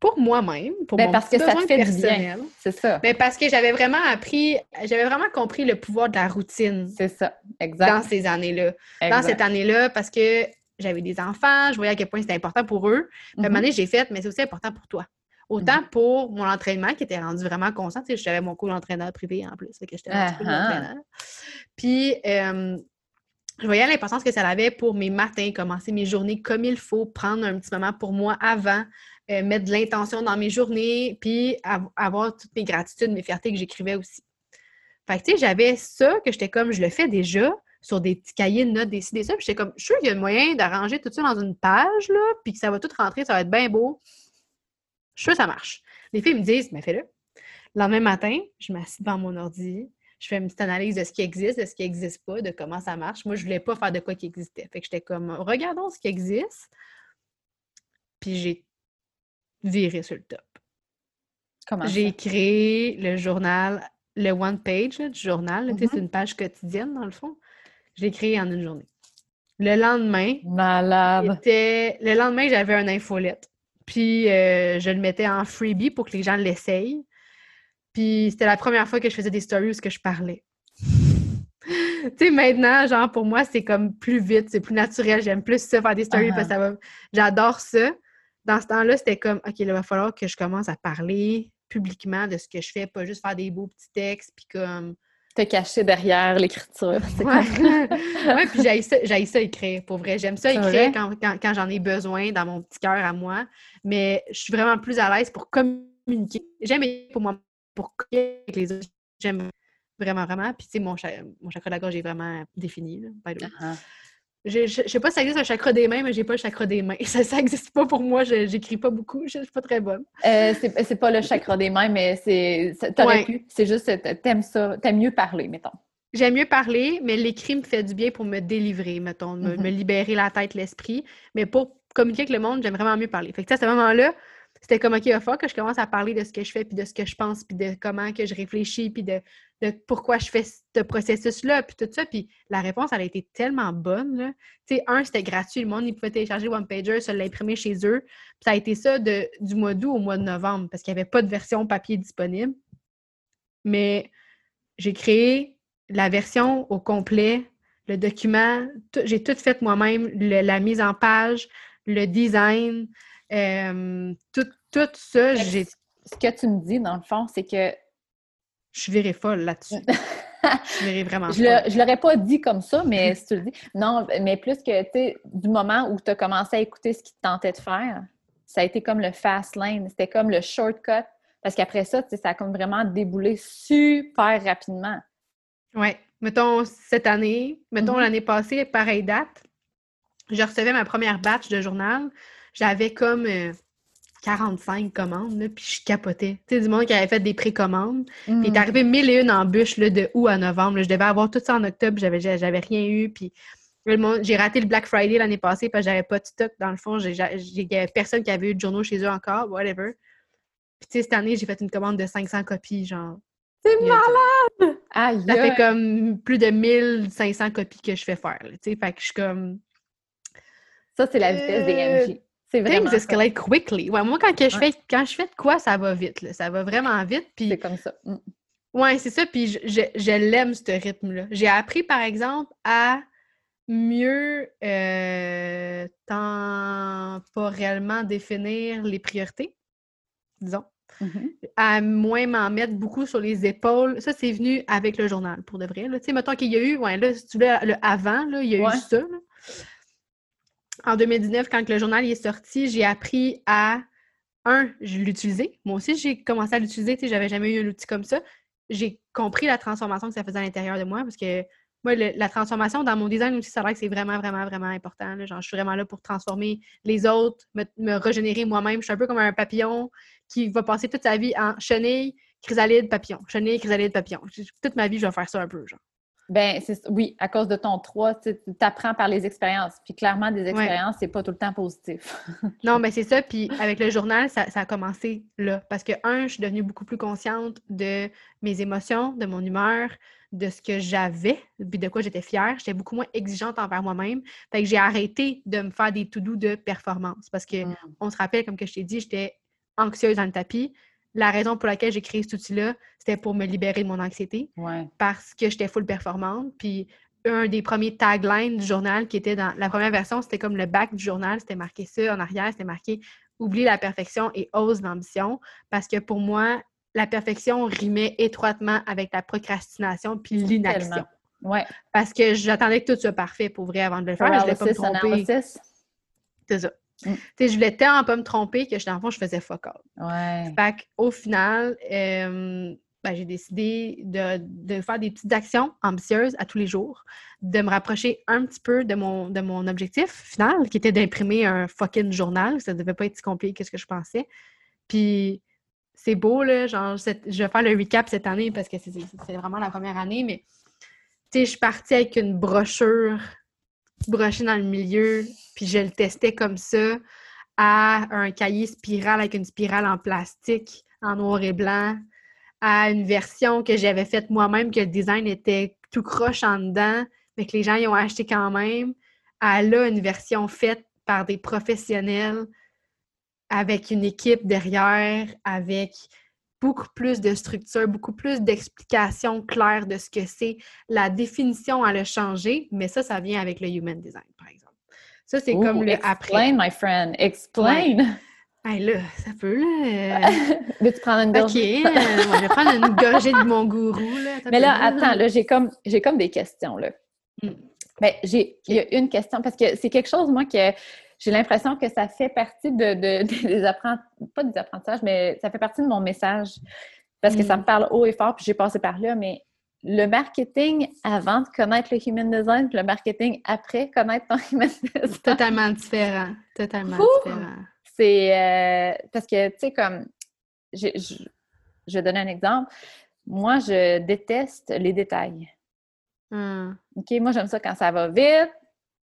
pour moi-même, pour ben, mon parce que ça te fait personnel, c'est ça. Mais ben, parce que j'avais vraiment appris, j'avais vraiment compris le pouvoir de la routine. C'est ça, exact. Dans ces années-là. Dans cette année-là, parce que j'avais des enfants, je voyais à quel point c'était important pour eux. Puis à un moment mm-hmm. donné, j'ai fait, mais c'est aussi important pour toi. Autant mm-hmm. pour mon entraînement qui était rendu vraiment constant. Tu sais, j'avais mon cours d'entraîneur privé en plus. que j'étais un petit peu uh-huh. Puis, je voyais l'importance que ça avait pour mes matins, commencer mes journées comme il faut, prendre un petit moment pour moi avant, euh, mettre de l'intention dans mes journées, puis avoir toutes mes gratitudes, mes fiertés que j'écrivais aussi. Fait que, tu sais, j'avais ça que j'étais comme, je le fais déjà sur des petits cahiers de notes, décider ça. Puis j'étais comme, je suis sûr qu'il y a moyen d'arranger tout ça dans une page, là, puis que ça va tout rentrer, ça va être bien beau. Je suis que ça marche. Les filles me disent, mais fais-le. Le lendemain matin, je m'assieds devant mon ordi, je fais une petite analyse de ce qui existe, de ce qui n'existe pas, de comment ça marche. Moi, je ne voulais pas faire de quoi qui existait. Fait que j'étais comme, regardons ce qui existe. Puis j'ai viré sur le top. Comment J'ai créé le journal, le one page du journal. C'est mm-hmm. une page quotidienne, dans le fond. Je l'ai créé en une journée. Le lendemain, Malade. le lendemain, j'avais un infolette. Puis euh, je le mettais en freebie pour que les gens l'essayent. Puis c'était la première fois que je faisais des stories où que je parlais. <laughs> tu sais, maintenant, genre, pour moi, c'est comme plus vite, c'est plus naturel. J'aime plus ça, faire des stories parce que ça va... J'adore ça. Dans ce temps-là, c'était comme, OK, il va falloir que je commence à parler publiquement de ce que je fais, pas juste faire des beaux petits textes, puis comme te cacher derrière l'écriture. <laughs> Ouais. puis j'ai ça, ça, écrire, pour vrai. J'aime ça écrire quand, j'en ai besoin dans mon petit cœur à moi, mais je suis vraiment plus à l'aise pour communiquer. J'aime pour moi, pour communiquer avec les autres. J'aime vraiment, vraiment. Puis, tu sais, mon, mon chakra de la gorge est vraiment défini, là, je, ne sais pas si ça existe un chakra des mains, mais j'ai pas le chakra des mains. <laughs> Ça, ça existe pas pour moi. Je n'écris pas beaucoup. Je suis pas très bonne. Euh, c'est pas le chakra des mains, mais c'est. T'aurais pu. C'est juste, t'aimes ça. T'aimes mieux parler, mettons. J'aime mieux parler, mais l'écrit me fait du bien pour me délivrer, mettons, me, mm-hmm. libérer la tête, l'esprit. Mais pour communiquer avec le monde, j'aime vraiment mieux parler. Fait que, à ce moment-là, c'était comme, OK, il que je commence à parler de ce que je fais, puis de ce que je pense, puis de comment que je réfléchis, puis de, pourquoi je fais ce processus-là, puis tout ça. Puis la réponse, elle a été tellement bonne. Tu sais, un, c'était gratuit. Le monde, il pouvait télécharger One Pager, se l'imprimer chez eux. Puis ça a été ça de, du mois d'août au mois de novembre, parce qu'il n'y avait pas de version papier disponible. Mais j'ai créé la version au complet, le document, j'ai tout fait moi-même, la mise en page, le design, euh, tout, tout ça. J'ai... Ce que tu me dis, dans le fond, c'est que. Je verrais folle là-dessus. <laughs> je verrais vraiment je l'aurais pas dit comme ça, mais si tu le dis. Non, mais plus que, tu sais, du moment où tu as commencé à écouter ce qu'il tentait de faire, ça a été comme le fast lane, c'était comme le shortcut. Parce qu'après ça, ça a comme vraiment déboulé super rapidement. Oui. Mettons cette année, mettons mm-hmm. l'année passée, pareille date, je recevais ma première batch de journal. J'avais comme 45 euh, commandes, puis je capotais. Tu sais, du monde qui avait fait des précommandes. Puis il est mm. arrivé mille et une embûches là, de août à novembre. Je devais avoir tout ça en octobre, j'avais, j'avais rien eu. Puis j'ai raté le Black Friday l'année passée parce que j'avais pas de stock. Dans le fond, il y avait personne qui avait eu de journaux chez eux encore, whatever. Puis tu sais, cette année, j'ai fait une commande de 500 copies, genre. C'est malade! ça fait comme plus de 1500 copies que je fais faire. Tu sais, fait que je suis comme ça, c'est la vitesse des MJ. C'est vraiment. Things escalate quickly? Ouais, moi, quand, je fais, quand je fais de quoi, ça va vite. Ça va vraiment vite. Puis... C'est comme ça. Mm. Ouais, c'est ça. Puis je, je, l'aime, ce rythme-là. J'ai appris, par exemple, à mieux euh, temporellement définir les priorités, disons. Mm-hmm. À moins m'en mettre beaucoup sur les épaules. Ça, c'est venu avec le journal, pour de vrai. Tu sais, mettons qu'il y a eu, ouais, là, si tu veux, le avant, là, il y a eu ça. Là en 2019, quand le journal est sorti, j'ai appris à, un, je l'utilisais. Moi aussi, j'ai commencé à l'utiliser. Tu sais, j'avais jamais eu un outil comme ça. J'ai compris la transformation que ça faisait à l'intérieur de moi parce que moi, la transformation dans mon design aussi, ça a que c'est vraiment, vraiment, vraiment important. Genre, je suis vraiment là pour transformer les autres, me, régénérer moi-même. Je suis un peu comme un papillon qui va passer toute sa vie en chenille, chrysalide, papillon. Chenille, chrysalide, papillon. Toute ma vie, je vais faire ça un peu, genre. Ben, oui, à cause de ton 3, tu apprends par les expériences. Puis clairement, des expériences, c'est pas tout le temps positif. <laughs> non, mais c'est ça. Puis avec le journal, ça, a commencé là. Parce que, un, je suis devenue beaucoup plus consciente de mes émotions, de mon humeur, de ce que j'avais, puis de quoi j'étais fière. J'étais beaucoup moins exigeante envers moi-même. Fait que j'ai arrêté de me faire des to-do de performance. Parce que mm. on se rappelle, comme que je t'ai dit, j'étais anxieuse dans le tapis la raison pour laquelle j'ai créé cet outil-là, c'était pour me libérer de mon anxiété. Parce que j'étais full performante. Puis un des premiers taglines du journal qui était dans la première version, c'était comme le bac du journal, c'était marqué ça en arrière, c'était marqué Oublie la perfection et ose l'ambition. Parce que pour moi, la perfection rimait étroitement avec la procrastination puis l'inaction. Ouais. Parce que j'attendais que tout soit parfait pour vrai avant de le faire. je pas me. C'est ça. Mm. Je voulais tellement pas me tromper que, dans le fond, je faisais fuck all. Ouais. Fait au final, euh, ben, j'ai décidé de, faire des petites actions ambitieuses à tous les jours, de me rapprocher un petit peu de mon, de mon objectif final, qui était d'imprimer un fucking journal. Ça devait pas être si compliqué que ce que je pensais. Puis c'est beau, là, genre, je vais faire le recap cette année parce que c'est vraiment la première année, mais tu sais, je suis partie avec une brochure broché dans le milieu, puis je le testais comme ça, à un cahier spirale avec une spirale en plastique, en noir et blanc, à une version que j'avais faite moi-même, que le design était tout croche en dedans, mais que les gens y ont acheté quand même, à là, une version faite par des professionnels, avec une équipe derrière, avec beaucoup plus de structure, beaucoup plus d'explications claires de ce que c'est. La définition, elle a changé, mais ça, ça vient avec le human design, par exemple. Ça, c'est comme le après. Explain, my friend. Explain. Ouais. là, ça peut, là. <laughs> Veux-tu prendre une gorgée? OK, euh, je vais prendre une gorgée de mon gourou, là. Mais là, attends, là, j'ai comme, j'ai comme des questions, là. Hmm. Mais j'ai, il y a une question, parce que c'est quelque chose, moi, que j'ai l'impression que ça fait partie de, <laughs> des apprentissages, pas des apprentissages, mais ça fait partie de mon message parce que ça me mm. parle haut et fort, puis j'ai passé par là, mais le marketing avant de connaître le human design, puis le marketing après connaître ton <laughs> human design. Totalement différent. Totalement différent. C'est euh, parce que, tu sais, comme, je, je, vais donner un exemple. Moi, je déteste les détails. Hmm. OK, moi, j'aime ça quand ça va vite,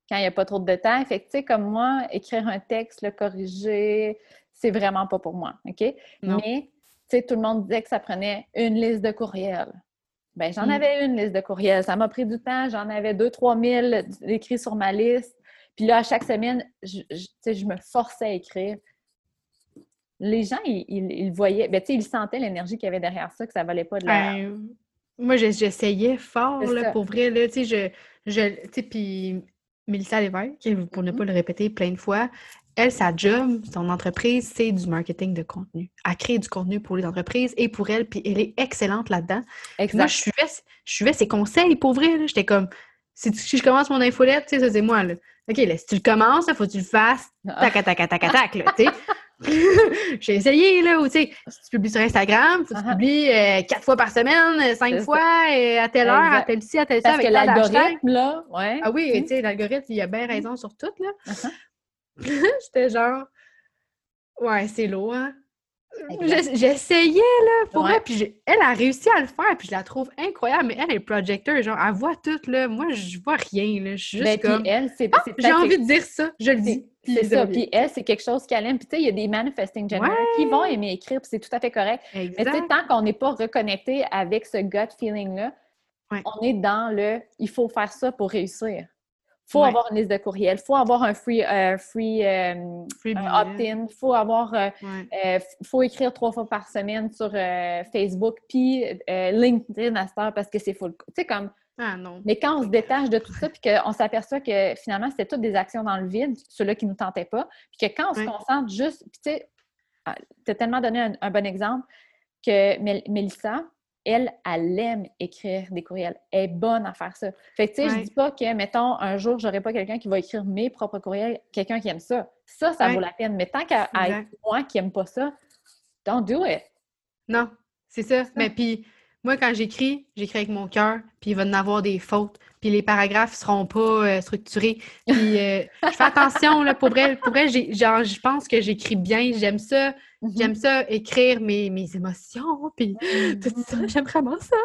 quand il n'y a pas trop de détails. Fait que, tu sais, comme moi, écrire un texte, le corriger, c'est vraiment pas pour moi, OK? Mais, tu sais, tout le monde disait que ça prenait une liste de courriels. Ben, j'en mm. avais une liste de courriels. Ça m'a pris du temps. J'en avais 2-3 000 écrits sur ma liste. Puis là, à chaque semaine, je, je, je me forçais à écrire. Les gens, ils, ils, voyaient, ben, ils sentaient l'énergie qu'il y avait derrière ça, que ça valait pas de la... Ben, moi, j'essayais fort, là, pour vrai. Là, je, je, puis Mélissa Lévesque, pour ne mm-hmm. pas le répéter plein de fois, elle, sa job, son entreprise, c'est du marketing de contenu. Elle crée du contenu pour les entreprises et pour elle, puis elle est excellente là-dedans. Moi, je suivais, je suivais ses conseils pour vrai. J'étais comme, si, je commence mon infolette, tu sais, ça c'est moi. Là. OK, là, si tu le commences, il faut que tu le fasses. Tac, tac, tac, tac, tac, là, tu sais. <laughs> <laughs> J'ai essayé, là, ou tu sais, si tu publies sur Instagram, faut que tu publies euh, quatre fois par semaine, euh, cinq fois, euh, à telle heure, à telle ci, à telle ça. Parce que l'algorithme, là, ouais. Ah oui, tu sais, l'algorithme, il a bien raison sur tout, là. Uh-huh. <laughs> J'étais genre, ouais, c'est lourd, hein? J'essayais, là, pour ouais. puis elle a réussi à le faire, puis je la trouve incroyable, mais elle est projecteur, genre, elle voit tout, là, moi, je vois rien, là, je suis juste ben, comme... elle, c'est... Ah, j'ai envie de dire ça, je le dis. C'est ça, puis elle, c'est quelque chose qu'elle aime, puis tu sais, il y a des manifesting generators qui vont aimer écrire, puis c'est tout à fait correct, mais tu sais, tant qu'on n'est pas reconnecté avec ce gut feeling-là, on est dans le « il faut faire ça pour réussir » faut avoir une liste de courriels, faut avoir un free, euh, free, euh, opt-in, faut avoir, euh, faut écrire trois fois par semaine sur Facebook, puis LinkedIn à cette heure parce que c'est full. Tu sais, comme. Ah non. Mais quand on se détache de tout ça, puis qu'on s'aperçoit que finalement, c'était toutes des actions dans le vide, ceux-là qui ne nous tentaient pas, puis que quand on se concentre juste. Puis tu sais, ah, tellement donné un, un bon exemple que Mélissa, elle, elle aime écrire des courriels. Elle est bonne à faire ça. Fait que, tu sais, je dis pas que, mettons, un jour, j'aurai pas quelqu'un qui va écrire mes propres courriels, quelqu'un qui aime ça. Ça, ça vaut la peine. Mais tant qu'à moi qui aime pas ça, don't do it. Non, c'est ça. Mais puis, moi, quand j'écris, j'écris avec mon cœur, puis il va y en avoir des fautes, puis les paragraphes ne seront pas euh, structurés. Puis euh, je fais attention, là, pour vrai, pour vrai genre, je pense que j'écris bien, j'aime ça, mm-hmm. j'aime ça, écrire mes, mes émotions, puis tout ça, j'aime vraiment ça.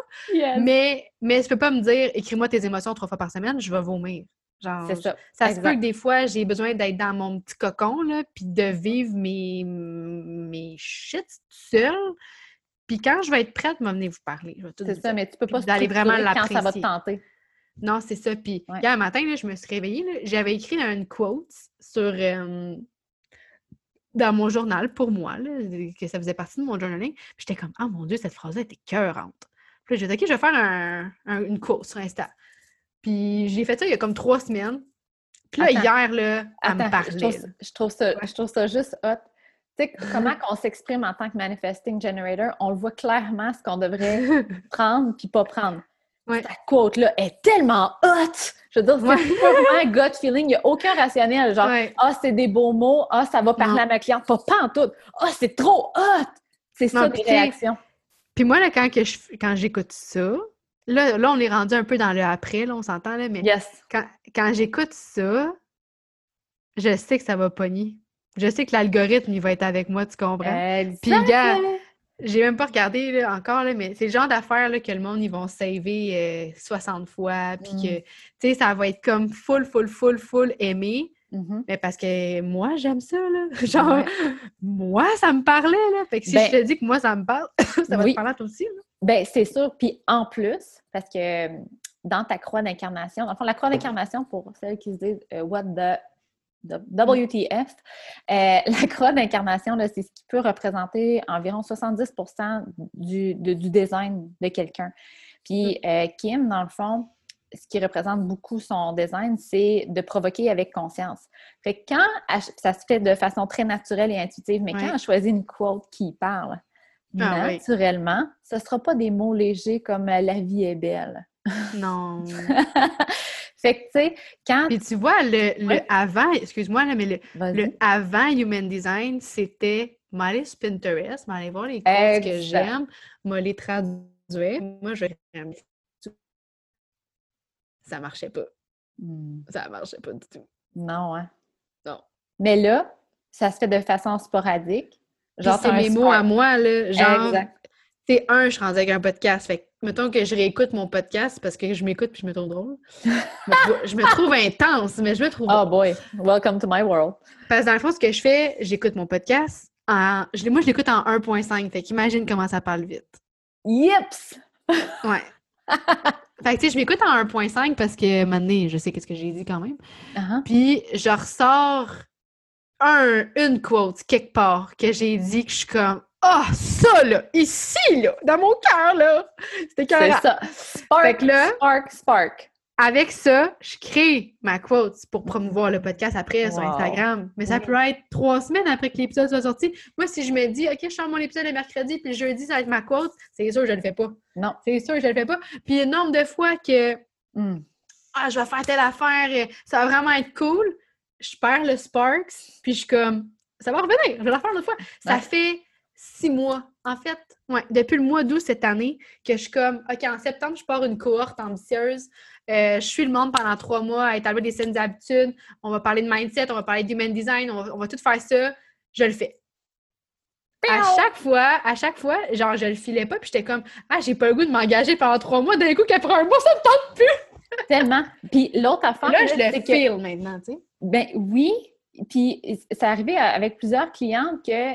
Mais, mais je peux pas me dire, écris-moi tes émotions trois fois par semaine, je vais vomir. Genre, ça. Ça se peut que des fois, j'ai besoin d'être dans mon petit cocon, là, puis de vivre mes, mes shit seule. Puis quand je vais être prête, venir vous parler. C'est ça, mais tu peux pas aller vraiment quand ça va te tenter. Non, c'est ça. Puis hier matin, je me suis réveillée, j'avais écrit une quote sur dans mon journal pour moi, que ça faisait partie de mon journaling. Puis j'étais comme Ah mon Dieu, cette phrase-là était cœurante. Puis j'ai dit OK, je vais faire une quote sur Insta. Puis j'ai fait ça il y a comme trois semaines. Puis là, hier, là, elle me parlait. Je trouve, ça, je trouve ça juste hot tu sais, <laughs> comment on s'exprime en tant que manifesting generator, on le voit clairement ce qu'on devrait <laughs> prendre puis pas prendre. Ouais. Ta quote-là est tellement hot! Je veux dire, c'est vraiment un gut feeling. Il n'y a aucun rationnel. Genre, ah, c'est des beaux mots. Ah, ça va parler à ma cliente. Pas, pas en tout. Ah, c'est trop hot! C'est ça, des réactions. Puis moi, là, quand, quand j'écoute ça, là, là, on est rendu un peu dans le après, là, on s'entend, là, mais quand, quand j'écoute ça, je sais que ça va pogner. Je sais que l'algorithme, il va être avec moi, tu comprends? Puis, gars, j'ai même pas regardé là, encore, là, mais c'est le genre d'affaires que le monde, ils vont saver 60 euh, fois, puis que, mm. tu sais, ça va être comme full, full, full, full aimé. Mm-hmm. Mais parce que moi, j'aime ça, là. <laughs> Genre, moi, ça me parlait, là. Fait que si je ben te dis que moi, ça me parle, <laughs> ça va te parler toi aussi, là. Ben, c'est sûr. Puis en plus, parce que dans ta croix d'incarnation, dans le fond, la croix d'incarnation, pour celles qui se disent euh, What the WTF. Euh, la croix d'incarnation, c'est ce qui peut représenter environ 70 du, du design de quelqu'un. Puis mm. euh, Kim, dans le fond, ce qui représente beaucoup son design, c'est de provoquer avec conscience. Fait quand ça se fait de façon très naturelle et intuitive, mais quand on choisit une quote qui parle ah naturellement, ce ne sera pas des mots légers comme la vie est belle. Non. <laughs> Fait que, tu sais, quand. Puis tu vois, le, avant, excuse-moi, mais le, avant Human Design, c'était m'aller sur Pinterest, m'aller voir les choses que j'aime, me les traduire. Moi, je Ça marchait pas. Hmm. Ça marchait pas du tout. Non, hein? Non. Mais là, ça se fait de façon sporadique. Genre, c'est mes mots à moi, là. Genre, exact. c'est un, je suis rendue avec un podcast. Fait mettons que je réécoute mon podcast parce que je m'écoute puis je me trouve drôle. <laughs> je me trouve intense, mais je me trouve. Oh boy, welcome to my world. Parce que dans le fond, ce que je fais, j'écoute mon podcast. en. Moi, je l'écoute en 1.5. Fait qu'imagine comment ça parle vite. Yips! <laughs> Ouais. fait que, tu sais, je m'écoute en 1.5 parce que maintenant, je sais qu'est-ce que j'ai dit quand même. Uh-huh. Puis, je ressors un, une quote quelque part que j'ai dit que je suis comme Ah, ça là, ici là, dans mon cœur là. C'était C'est carré. ça. Spark, Fait que là- spark, spark. Avec ça, je crée ma quote pour promouvoir le podcast après sur. Instagram. Mais ça Oui. peut être trois semaines après que l'épisode soit sorti. Moi, si je me dis, OK, je sors mon épisode le mercredi, puis le jeudi, ça va être ma quote, c'est sûr que je le fais pas. Non. C'est sûr que je le fais pas. Puis le nombre de fois que Hmm. ah, je vais faire telle affaire, euh, ça va vraiment être cool. Je perds le Sparks, puis je suis comme, ça va revenir, je vais la faire une autre fois. Ça fait six mois, en fait, ouais, depuis le mois d'août cette année, que je suis comme, OK, en septembre, je pars une cohorte ambitieuse. Euh, je suis le monde pendant trois mois à établir des saines habitudes. On va parler de mindset, on va parler d'human design, on va, on va tout faire ça. Je le fais. À chaque fois, à chaque fois, genre, je le filais pas, puis j'étais comme, ah, j'ai pas le goût de m'engager pendant trois mois. D'un coup, qu'après un mois, ça me tente plus. <laughs> Tellement. Puis l'autre affaire, Là, je le que- feel maintenant, tu sais. Ben oui, puis c'est arrivé avec plusieurs clientes que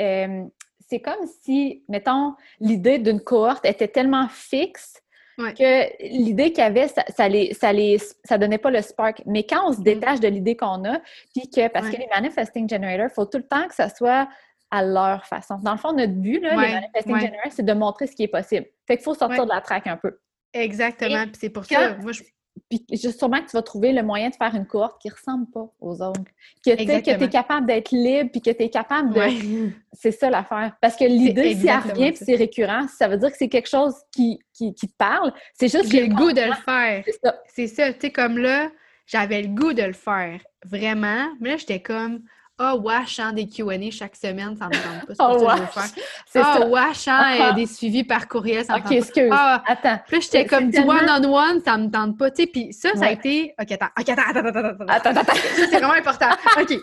euh, c'est comme si, mettons, l'idée d'une cohorte était tellement fixe Ouais. que l'idée qu'il y avait, ça, ça, les, ça, les, ça donnait pas le spark. Mais quand on se détache de l'idée qu'on a, puis que, parce. Ouais. que les manifesting generators, il faut tout le temps que ça soit à leur façon. Dans le fond, notre but, là, Ouais, les manifesting ouais. generators, c'est de montrer ce qui est possible. Fait qu'il faut sortir Ouais. de la traque un peu. Exactement. Puis c'est pour quand- ça, moi, je... Puis sûrement que tu vas trouver le moyen de faire une cohorte qui ne ressemble pas aux autres. Que tu es capable d'être libre, puis que tu es capable de. Ouais. <laughs> C'est ça l'affaire. Parce que l'idée, si elle revient, puis c'est récurrent, ça veut dire que c'est quelque chose qui, qui, qui te parle. C'est juste J'ai le goût de le faire. C'est ça. C'est ça, tu sais, comme là, j'avais le goût de le faire, vraiment. Mais là, j'étais comme, ah, wash, hein, des Q&A chaque semaine, ça me tente pas. Pas Oh, wesh. Ah, ça. wash, hein, Ah, ah. des suivis par courriel, ça me OK, tente pas. excuse. Ah, Attends. Puis j'étais comme du tellement- one-on-one, ça me tente pas, tu sais. Puis ça, ça a Ouais. été... OK, attends, OK, attends, attends, attends, attends, attends. Attends, c'est vraiment important. OK.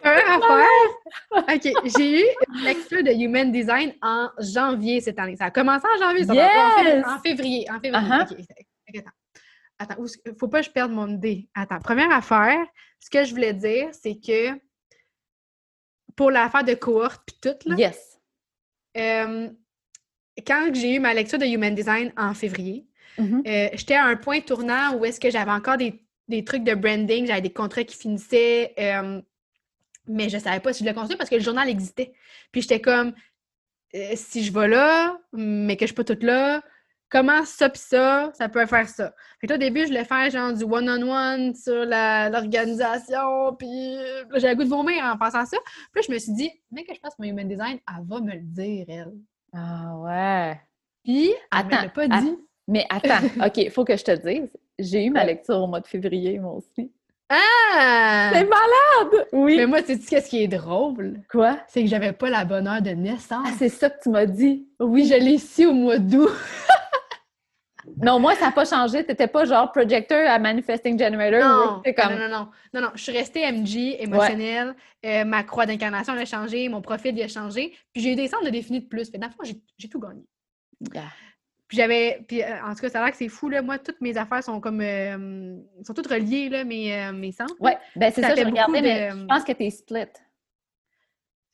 Première affaire. OK, j'ai eu une lecture de Human Design en janvier cette année. Ça a commencé en janvier, ça va pas en fév- Yes! en février. En février. Uh-huh. OK, OK, attends. Attends, faut pas que je perde mon idée. Attends, première affaire, ce que je voulais dire, c'est que pour l'affaire de cohorte puis tout, là, Yes. euh, quand j'ai eu ma lecture de Human Design en février, Mhm. euh, j'étais à un point tournant où est-ce que j'avais encore des, des trucs de branding, j'avais des contrats qui finissaient, euh, mais je savais pas si je le continuer parce que le journal existait. Puis j'étais comme, euh, si je vais là, mais que je suis pas toute là, comment ça pis ça, ça peut faire ça. Fait que là, au début, je voulais faire genre du one-on-one sur l'organisation, puis j'avais le goût de vomir en pensant à ça. Puis là, je me suis dit, mais que je fasse mon human design, elle va me le dire, elle. Ah ouais. Puis, elle me Attends, l'a pas att- dit. Mais attends, <laughs> OK, il faut que je te dise. J'ai eu ma lecture au mois de février, moi aussi. Ah! C'est malade! Oui. Mais moi, tu sais qu'est-ce qui est drôle? Quoi? C'est que j'avais pas la bonne heure de naissance. Ah, c'est ça que tu m'as dit. oui, je l'ai su au mois d'août. Non, moi, ça n'a pas changé. Tu n'étais pas genre projector à Manifesting Generator. Non, comme... non, non, non, non, non. Je suis restée MG, émotionnelle. Euh, ma croix d'incarnation a changé, mon profil il a changé. Puis j'ai eu des centres de défini de plus. Fait, dans le fond, j'ai- tout gagné. Yeah. Puis j'avais. Puis euh, en tout cas, ça a l'air que c'est fou, là. Moi, toutes mes affaires sont comme. euh, sont toutes reliées, là, mes, mes centres. Ouais, ben c'est Ça ça, je regardais, mais je pense que tu es split.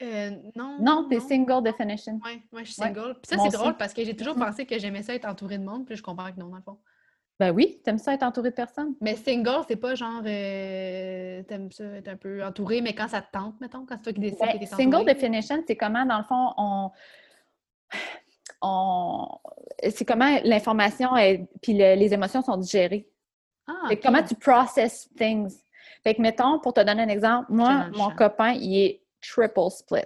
Euh, non. Non, tu es single definition. Ouais, ouais, je suis Ouais. single. Puis ça, c'est drôle aussi. parce que j'ai toujours Mhm. pensé que j'aimais ça être entourée de monde. Puis je comprends que non, dans le fond. Ben oui, t'aimes ça être entouré de personnes? Mais single, c'est pas genre. euh, T'aimes ça être un peu entouré, mais quand ça te tente, mettons, quand c'est toi qui décides Ben, que t'es single entourée. definition, c'est comment, dans le fond, on. on... C'est comment l'information et puis le- les émotions sont digérées. Ah. Comment tu process things. Fait que, mettons, pour te donner un exemple, moi, mon copain, il est triple split.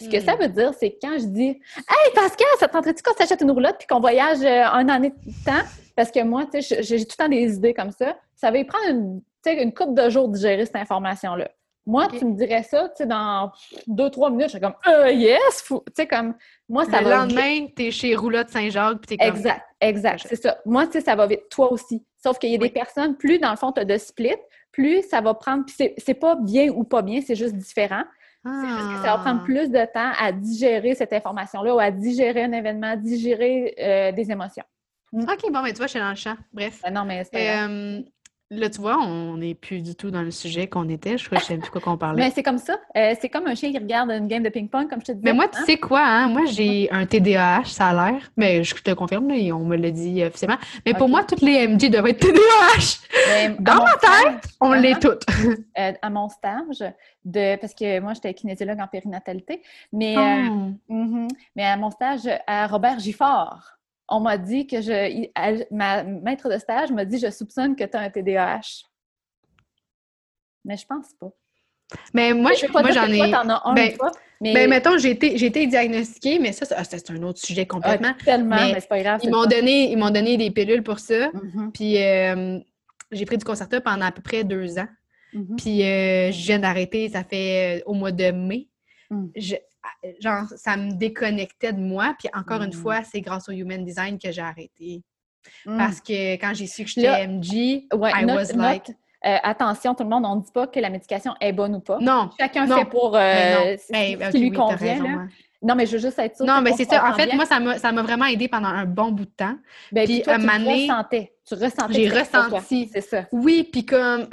Ce que Hmm. ça veut dire, c'est que quand je dis Hey Pascal, ça te tenterait-tu qu'on s'achète une roulotte puis qu'on voyage euh, un année de temps? Parce que moi, tu sais, j'ai tout le temps des idées comme ça. Ça va y prendre une, une couple de jours de gérer cette information-là. Moi, tu me dirais ça, tu sais, dans deux, trois minutes, je serais comme euh, yes! fou- Tu sais, comme moi, ça le va vite. lendemain, t'es chez Roulotte Saint-Jacques, puis t'es comme... Exact, exact, c'est ça. Moi, tu sais, ça va vite. Toi aussi. Sauf qu'il y a Oui. des personnes, plus dans le fond, tu as de split, plus ça va prendre. Puis c'est- c'est pas bien ou pas bien, c'est juste différent. C'est juste que ça va prendre Ah. plus de temps à digérer cette information-là ou à digérer un événement, à digérer euh, des émotions. OK, bon, ben tu vois, je suis dans le champ. Bref. Ben non, mais c'est pas. Euh, Là, tu vois, on n'est plus du tout dans le sujet qu'on était. Je crois que je sais plus quoi qu'on parlait. Mais c'est comme ça. Euh, c'est comme un chien qui regarde une game de ping-pong, comme je te disais. Mais moi, tu hein? sais quoi, hein? Moi, j'ai un TDAH, ça a l'air. Mais je te confirme, là, on me l'a dit officiellement. Mais pour moi, toutes les MJ doivent être TDAH. <laughs> dans ma tête, on l'est toutes. <laughs> Euh, à mon stage, de parce que moi, j'étais kinésiologue en périnatalité. Mais, euh, oh. mm-hmm. mais à mon stage à Robert Gifford on m'a dit que je. ma maître de stage m'a dit Je soupçonne que tu as un TDAH. Mais je pense pas. Mais moi, j'en ai. Toi, en as un, ben, mais... ben, mettons, j'ai été, été, diagnostiquée, mais ça, c'est un autre sujet complètement. Ah, tellement, mais, c'est pas grave. Ils m'ont donné, ils donné des pilules pour ça. Mm-hmm. Puis euh, j'ai pris du Concerta pendant à peu près deux ans. Mm-hmm. Puis euh, je viens d'arrêter, ça fait euh, au mois de mai. Mm. Je, genre, ça me déconnectait de moi. Puis encore une mm. fois, c'est grâce au Human Design que j'ai arrêté. Mm. Parce que quand j'ai su que j'étais MG, I was like... Euh, attention, tout le monde, on ne dit pas que la médication est bonne ou pas. Non. Chacun fait pour euh, ce qui lui convient. Non, mais je veux juste être sûre. Non, mais c'est ça. En fait, moi, ça m'a vraiment aidé pendant un bon bout de temps. Ben, puis, toi, tu ressentais. Tu ressentais. J'ai ressenti. C'est ça. Oui, puis comme,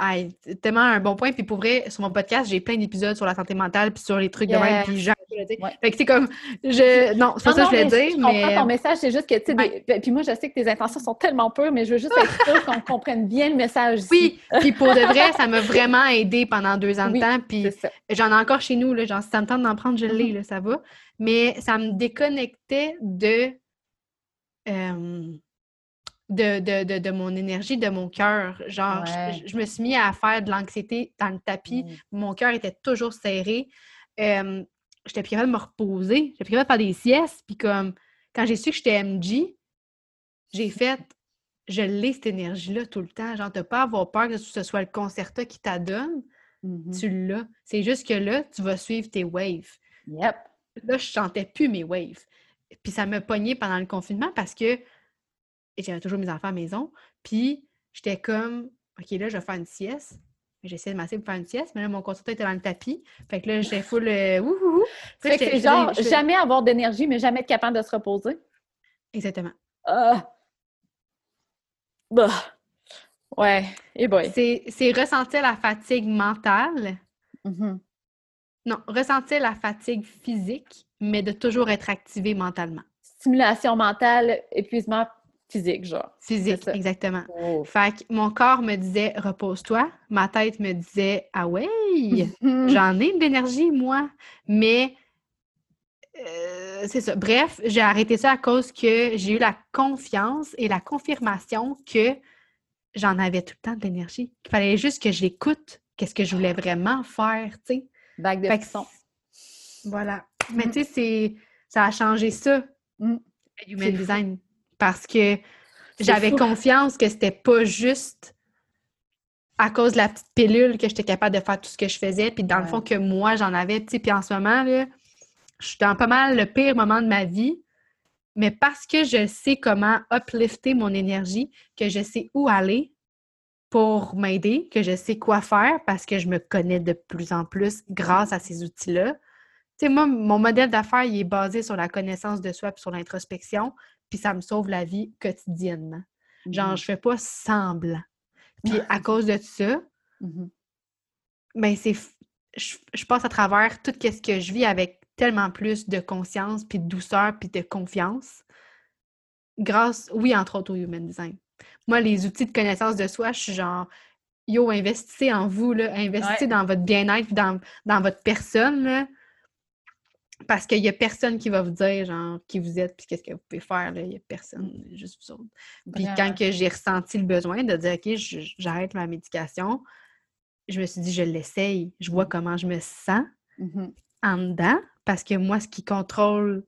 tellement un bon point. Puis pour vrai, sur mon podcast, j'ai plein d'épisodes sur la santé mentale, puis sur les trucs de même, puis genre, Fait que c'est comme, je, non, c'est pas ça que je voulais dire, je comprends ton message, c'est juste que, tu sais, puis moi, je sais que tes intentions sont tellement pures, mais je veux juste être sûre qu'on <laughs> comprenne bien le message. Oui, puis pour de vrai, ça m'a <laughs> vraiment aidé pendant deux ans de temps, puis j'en ai encore chez nous, là, genre, si ça me tente d'en prendre, je l'ai, mm-hmm. là, ça va mais ça me déconnectait de, de, de, mon énergie, de mon cœur. Genre, je, me suis mis à faire de l'anxiété dans le tapis. Mmh. Mon cœur était toujours serré. Euh, j'étais plus capable de me reposer. J'étais plus capable de faire des siestes. Puis comme, quand j'ai su que j'étais MG, j'ai fait, je l'ai cette énergie-là tout le temps. Genre, de pas avoir peur que ce soit le concerto qui t'adonne. Mmh tu l'as. C'est juste que là, tu vas suivre tes waves. Yep. Là, je chantais plus mes waves. Puis ça me pognait pendant le confinement parce que j'avais toujours mes enfants à la maison. Puis j'étais comme, OK, là, je vais faire une sieste. J'essayais de masser pour faire une sieste, mais là, mon consultant était dans le tapis. Fait que là, j'étais <laughs> full euh, ouh, Fait que c'est genre jamais avoir d'énergie, mais jamais être capable de se reposer. Exactement. Ah! Bah! Ouais, et boy. C'est ressentir la fatigue mentale. Mm-hmm. Non, ressentir la fatigue physique, mais de toujours être activé mentalement. Stimulation mentale, épuisement physique, genre. Physique, exactement. Oh. Fait que mon corps me disait repose-toi, ma tête me disait ah ouais, <laughs> j'en ai de l'énergie moi, mais euh, c'est ça. Bref, j'ai arrêté ça à cause que j'ai eu la confiance et la confirmation que j'en avais tout le temps de l'énergie. Il fallait juste que j'écoute qu'est-ce que je voulais vraiment faire, tu sais. Vague de. Voilà. Mais tu sais, ça a changé ça, mm. le Human Design. Parce que j'avais confiance que c'était pas juste à cause de la petite pilule que j'étais capable de faire tout ce que je faisais. Puis dans le fond, que moi, j'en avais. Tu sais, puis en ce moment, là, je suis dans pas mal le pire moment de ma vie. Mais parce que je sais comment uplifter mon énergie, que je sais où aller, pour m'aider, que je sais quoi faire parce que je me connais de plus en plus grâce à ces outils-là. Tu sais, moi, mon modèle d'affaires, il est basé sur la connaissance de soi et sur l'introspection, puis ça me sauve la vie quotidiennement. Genre, mmh je fais pas semblant. Puis à cause de ça, mmh ben c'est... Je, passe à travers tout ce que je vis avec tellement plus de conscience, puis de douceur, puis de confiance. Grâce, oui, entre autres au Human Design. Moi, les outils de connaissance de soi, je suis genre, yo, investissez en vous, là, investissez dans votre bien-être, dans, dans votre personne, là, parce qu'il n'y a personne qui va vous dire, genre, qui vous êtes, puis qu'est-ce que vous pouvez faire, il n'y a personne, juste vous autres. Puis quand que j'ai ressenti le besoin de dire, OK, j'arrête ma médication, je me suis dit, je l'essaye, je vois mmh. comment je me sens mmh en dedans, parce que moi, ce qui contrôle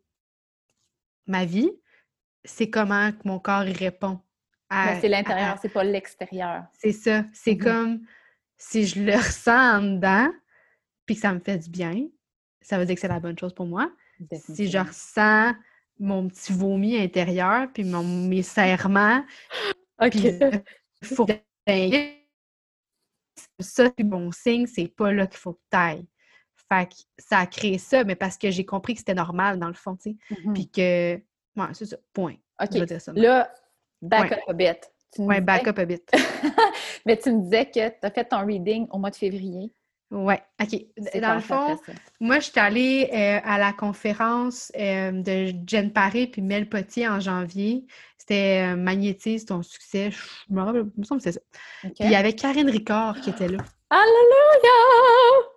ma vie, c'est comment mon corps y répond c'est l'intérieur, c'est pas l'extérieur. C'est ça. C'est mm-hmm. comme si je le <laughs> ressens en dedans, puis que ça me fait du bien, ça veut dire que c'est la bonne chose pour moi. Si je ressens mon petit vomi intérieur, puis mon, mes serrements, OK. faut ça, c'est bon signe, c'est pas là qu'il faut que tu ailles. Fait que ça a créé ça, mais parce que j'ai compris que c'était normal dans le fond, tu sais. Mm-hmm. Puis que, ouais, c'est ça, point. OK. Là, Back up a bit. Ouais, back up a bit. <laughs> Mais tu me disais que tu as fait ton reading au mois de février. Ouais, OK. Dans le fond, moi, je suis allée euh, à la conférence euh, de Jen Paré puis Mel Potier en janvier. C'était euh, Magnétise, ton succès. Je me rappelle, il me semble que c'est ça. Puis il y avait Karine Ricard qui était là. Alléluia!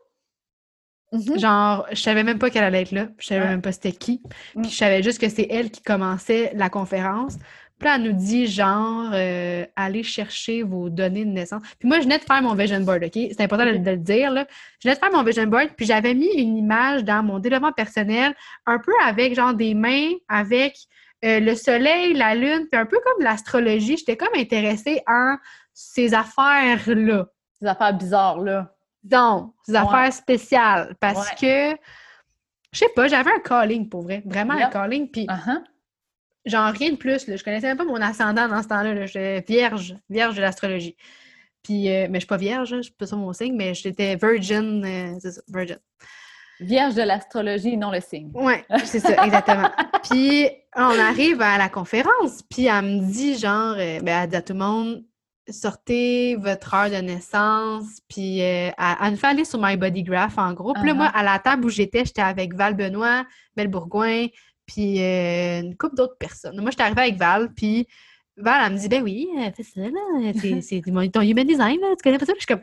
Mm-hmm. Genre, je savais même pas qu'elle allait être là. Je savais même pas c'était qui. Puis mm. je savais juste que c'est elle qui commençait la conférence. Puis là, elle nous dit, genre, euh, allez chercher vos données de naissance. Puis moi, je venais de faire mon vision board, OK? C'est important de, le dire, là. Je venais de faire mon vision board, puis j'avais mis une image dans mon développement personnel, un peu avec, genre, des mains, avec euh, le soleil, la lune, puis un peu comme l'astrologie. J'étais comme intéressée en ces affaires-là. Ces affaires bizarres, là. Donc, ces affaires spéciales. Parce que, je sais pas, j'avais un calling, pour vrai. Vraiment un calling, puis... Uh-huh genre rien de plus. Là. Je connaissais même pas mon ascendant dans ce temps-là. J'étais vierge, vierge de l'astrologie. Puis, euh, mais je suis pas vierge, je suis pas ça mon signe, mais j'étais virgin, euh, c'est ça, virgin. Vierge de l'astrologie, non le signe. Oui, c'est ça, exactement. <laughs> puis, on arrive à la conférence, puis elle me dit, genre, euh, ben, elle dit à tout le monde, sortez votre heure de naissance, puis elle, nous fait aller sur My Body Graph, en gros. Puis là, moi, uh-huh. à la table où j'étais, j'étais avec Val Benoît, Belle Bourgoin, puis euh, une couple d'autres personnes. Moi, j'étais arrivée avec Val, puis Val, elle me dit, ben oui, euh, fais ça, là, <laughs> c'est ton human design, là, tu connais pas ça? je suis comme,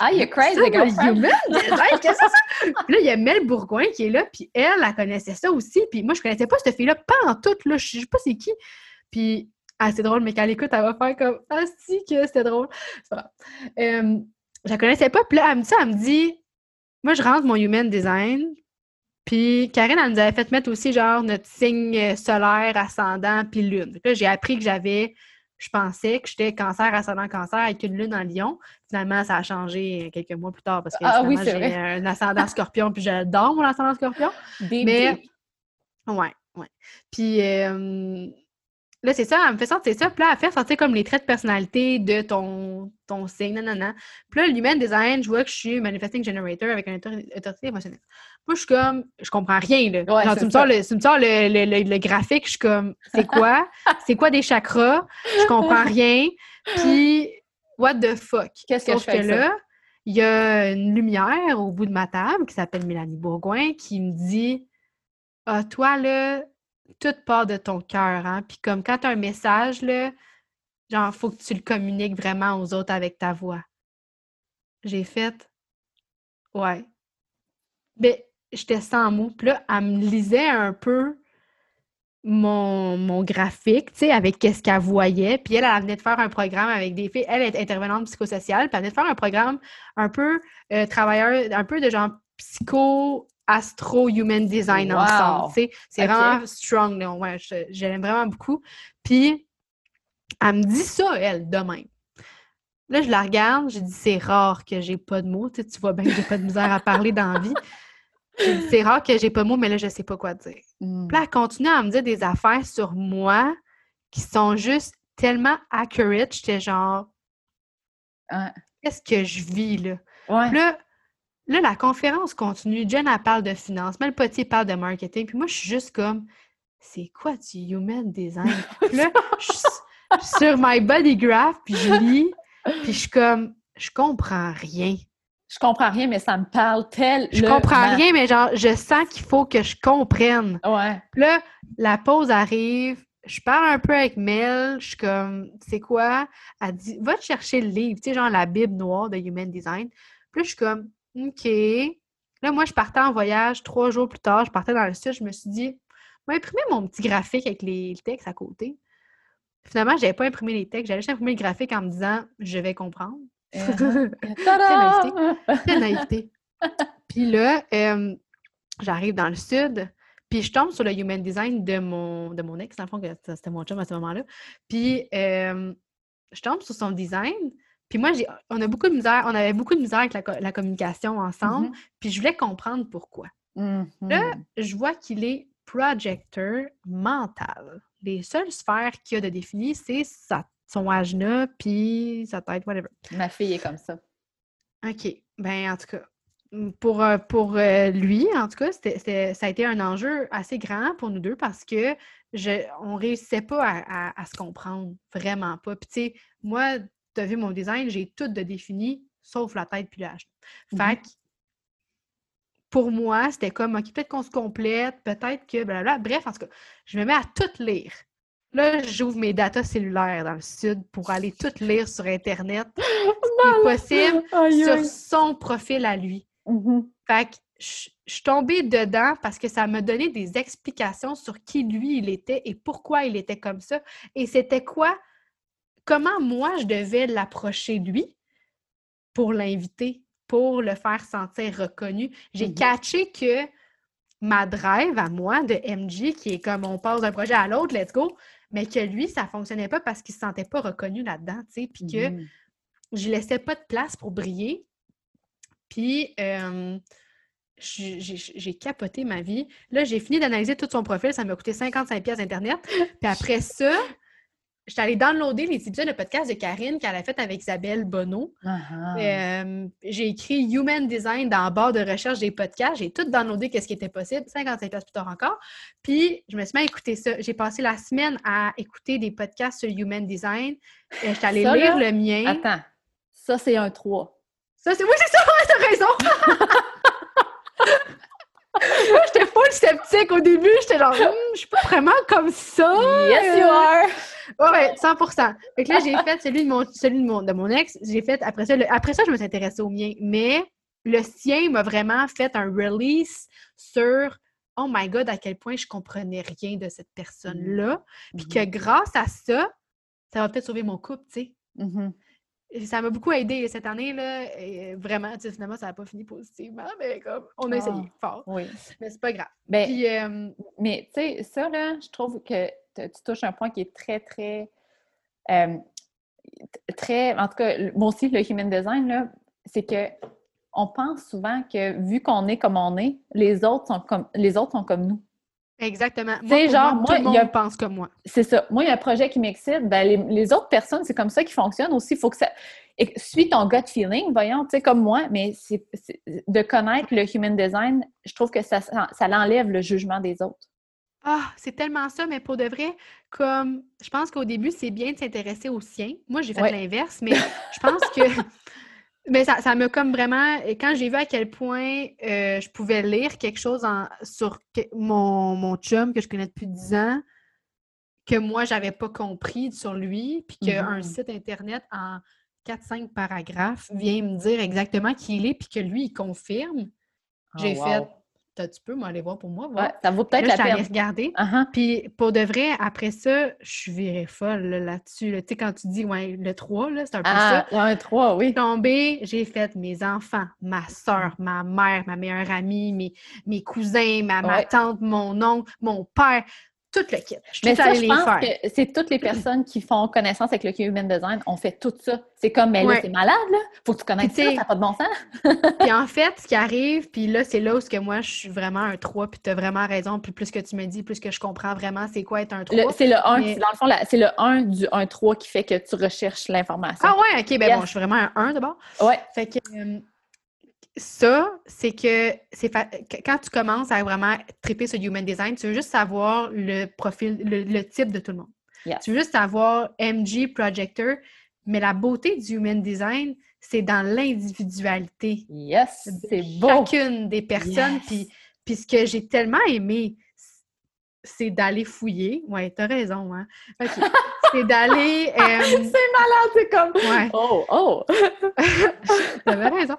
ah, you're crazy, girlfriend! Human design, qu'est-ce que c'est ça? Puis là, il y a Mel Bourgoin qui est là, puis elle, elle connaissait ça aussi, puis moi, je connaissais pas cette fille-là, pas en tout, là, je sais pas c'est qui. Puis, ah, c'est drôle, mais quand elle écoute, elle va faire comme, ah, si, que c'était drôle. Pas euh, je la connaissais pas, puis là, elle me dit ça, elle me dit, moi, je rentre mon human design, puis Karine, elle nous avait fait mettre aussi genre notre signe euh, solaire, ascendant, puis lune. Là, j'ai appris que j'avais, je pensais que j'étais cancer, ascendant, cancer avec une lune en lion. Finalement, ça a changé quelques mois plus tard parce que ah, oui, j'ai un ascendant scorpion, puis j'adore mon ascendant scorpion. mais, ouais, ouais. Puis, euh, Là, c'est ça, elle me fait sortir ça. Puis là, elle fait sortir comme les traits de personnalité de ton, ton signe, non. Puis là, l'human design, je vois que je suis manifesting generator avec une autorité émotionnelle. Moi, je suis comme, je comprends rien, là. Ouais, tu, me sors le, tu me sors le, le, graphique, je suis comme, c'est quoi? c'est quoi des chakras? Je comprends rien. Puis, what the fuck? Qu'est-ce que je fais que là? Il y a une lumière au bout de ma table qui s'appelle Mélanie Bourgoin qui me dit, ah, toi, là, tout part de ton cœur, hein. Puis comme quand tu as un message, là, genre, faut que tu le communiques vraiment aux autres avec ta voix. J'ai fait Ouais. Mais j'étais sans mots. Puis là, elle me lisait un peu mon, graphique, tu sais, avec qu'est-ce qu'elle voyait. Puis elle, elle venait de faire un programme avec des filles. Elle est intervenante psychosociale. Puis elle venait de faire un programme un peu euh, travailleur, un peu de genre psycho astro-human design ensemble. C'est vraiment strong. Là. Ouais, je, l'aime vraiment beaucoup. Puis, elle me dit ça, elle, demain. Là, je la regarde, j'ai dit c'est rare que j'ai pas de mots. Tu, vois bien que j'ai pas de misère à parler dans la vie. C'est rare que j'ai pas de mots, mais là, je sais pas quoi dire. Hmm. Puis là, elle continue à me dire des affaires sur moi qui sont juste tellement accurate. J'étais genre, qu'est-ce que je vis là? là, Là, la conférence continue. Jen, elle parle de finance. Mel Potier parle de marketing. Puis moi, je suis juste comme, c'est quoi du human design? <laughs> puis là, je suis sur my body graph, puis je lis, puis je suis comme, je comprends rien. Je comprends rien, mais ça me parle tel. Je comprends rien, mais genre, je sens qu'il faut que je comprenne. Ouais. Puis là, la pause arrive. Je parle un peu avec Mel, je suis comme, c'est quoi? Elle dit, va te chercher le livre, tu sais, genre la Bible noire de Human Design. Puis là, je suis comme, OK. Là, moi, je partais en voyage trois jours plus tard. Je partais dans le sud. Je me suis dit, je vais imprimer mon petit graphique avec les, textes à côté. Finalement, je n'avais pas imprimé les textes. J'allais juste imprimer le graphique en me disant, je vais comprendre. <laughs> Uh Quelle <laughs> naïveté. <laughs> Puis là, j'arrive dans le sud. Puis je tombe sur le human design de mon, de mon ex, dans le fond, c'était mon chum à ce moment-là. Puis je tombe sur son design. Puis moi, on a beaucoup de misère, on avait beaucoup de misère avec la, communication ensemble, mm-hmm. puis je voulais comprendre pourquoi. Là, mm-hmm. je vois qu'il est projecteur mental. Les seules sphères qu'il a de défini, c'est son ajna, puis sa tête, whatever. Ma fille est comme ça. OK. Ben, en tout cas, pour, euh, pour euh, lui, en tout cas, ça a été un enjeu assez grand pour nous deux parce que je, on réussissait pas à, se comprendre, vraiment pas. Puis tu sais, moi, tu as vu mon design, j'ai tout de défini, sauf la tête puis l'âge. Mmh fait que pour moi, c'était comme, OK, peut-être qu'on se complète, peut-être que, blablabla. Bref, en tout cas, je me mets à tout lire. Là, j'ouvre mes datas cellulaires dans le sud pour aller tout lire sur Internet, <gasps> ce possible, sur son profil à lui. Mmh fait que je suis tombée dedans parce que ça m'a donné des explications sur qui lui il était et pourquoi il était comme ça. Et c'était quoi, comment moi je devais l'approcher lui pour l'inviter, pour le faire sentir reconnu? J'ai mmh catché que ma drive à moi de MJ, qui est comme on passe d'un projet à l'autre, let's go, mais que lui, ça ne fonctionnait pas parce qu'il ne se sentait pas reconnu là-dedans, tu sais, puis que mmh je laissais pas de place pour briller. Puis, j'ai capoté ma vie. Là, j'ai fini d'analyser tout son profil. Ça m'a coûté 55 pièces Internet. Puis après ça, j'étais allée downloader les épisodes de podcast de Karine qu'elle a fait avec Isabelle Bonneau. Uh-huh. j'ai écrit Human Design dans le barre de recherche des podcasts. J'ai tout downloadé qu'est-ce qui était possible. 55 pièces plus tard encore. Puis, je me suis mis à écouter ça. J'ai passé la semaine à écouter des podcasts sur Human Design. J'étais allée lire le mien. Attends. Ça, c'est un 3. Ça, c'est... Oui, c'est ça! <laughs> T'as raison! <laughs> <laughs> j'étais full sceptique au début. J'étais genre, hum, je suis pas vraiment comme ça. Yes, you are. Ouais, 100 Fait que là, j'ai fait celui de mon, celui de mon, de mon ex. J'ai fait, après ça, après ça, je me suis intéressée au mien. Mais le sien m'a vraiment fait un release sur oh my god, à quel point je comprenais rien de cette personne-là. Puis que mm-hmm. grâce à ça, ça va peut-être sauver mon couple, tu sais. Mm-hmm ça m'a beaucoup aidé cette année, là. Et vraiment, finalement, ça n'a pas fini positivement, mais comme, on a essayé ah, fort. Oui. Mais c'est pas grave. Ben, euh, mais tu sais, ça, là, je trouve que tu touches un point qui est très, très. Euh, très. En tout cas, moi aussi, le human design, là, c'est que on pense souvent que vu qu'on est comme on est, les autres sont comme, les autres sont comme nous. Exactement. Moi, genre, moi, tout le monde pense comme moi. C'est ça. Moi, il y a un projet qui m'excite. Ben, les, autres personnes, c'est comme ça qui fonctionne aussi. Il faut que ça. suis ton gut feeling, voyons, tu sais, comme moi, mais c'est de connaître le human design, je trouve que ça, ça l'enlève le jugement des autres. Ah, c'est tellement ça, mais pour de vrai, comme je pense qu'au début, c'est bien de s'intéresser au sien. Moi, j'ai fait l'inverse, mais je pense que <laughs> Mais ça, ça m'a comme vraiment. Quand j'ai vu à quel point euh, je pouvais lire quelque chose sur mon, mon chum que je connais depuis 10 ans, que moi, j'avais pas compris sur lui, puis qu'un mm-hmm. site Internet en 4-5 paragraphes vient me dire exactement qui il est, puis que lui, il confirme. Ah, j'ai fait tu peux moi aller voir pour moi. Ouais, ça vaut peut-être la peine. regarder. Uh-huh. Puis pour de vrai, après ça, je suis virée folle là-dessus. Tu sais, quand tu dis ouais, le 3, c'est un peu ah, ça. Un 3, oui. Tombé, j'ai fait mes enfants, ma soeur, ma mère, ma meilleure amie, mes, mes cousins, ma, ma tante, mon oncle, mon père tout le kit. mais ça, je pense que c'est toutes les personnes qui font connaissance avec le Human Design ont fait tout ça. C'est comme, mais là, c'est malade, là. Faut que tu connaisses ça, ça n'a pas de bon sens. <laughs> puis en fait, ce qui arrive, puis là, c'est là où que moi, je suis vraiment un 3, puis tu as vraiment raison. Puis plus que tu me dis, plus que je comprends vraiment c'est quoi être un 3. C'est le 1, dans le fond, c'est le 1 du 1-3 qui fait que tu recherches l'information. Ah ouais, OK, ben bon, je suis vraiment un 1 d'abord. Ouais. Fait que... Euh, ça, c'est que c'est quand tu commences à vraiment triper sur Human Design, tu veux juste savoir le profil, le, type de tout le monde. Tu veux juste savoir MG Projector, mais la beauté du Human Design, c'est dans l'individualité. Yes, c'est beau. Chacune des personnes. Puis, puis ce que j'ai tellement aimé, c'est d'aller fouiller. Ouais, t'as raison, hein? <laughs> c'est d'aller. <laughs> Euh, c'est malade, c'est comme. Ouais. Oh, oh! <laughs> T'avais raison.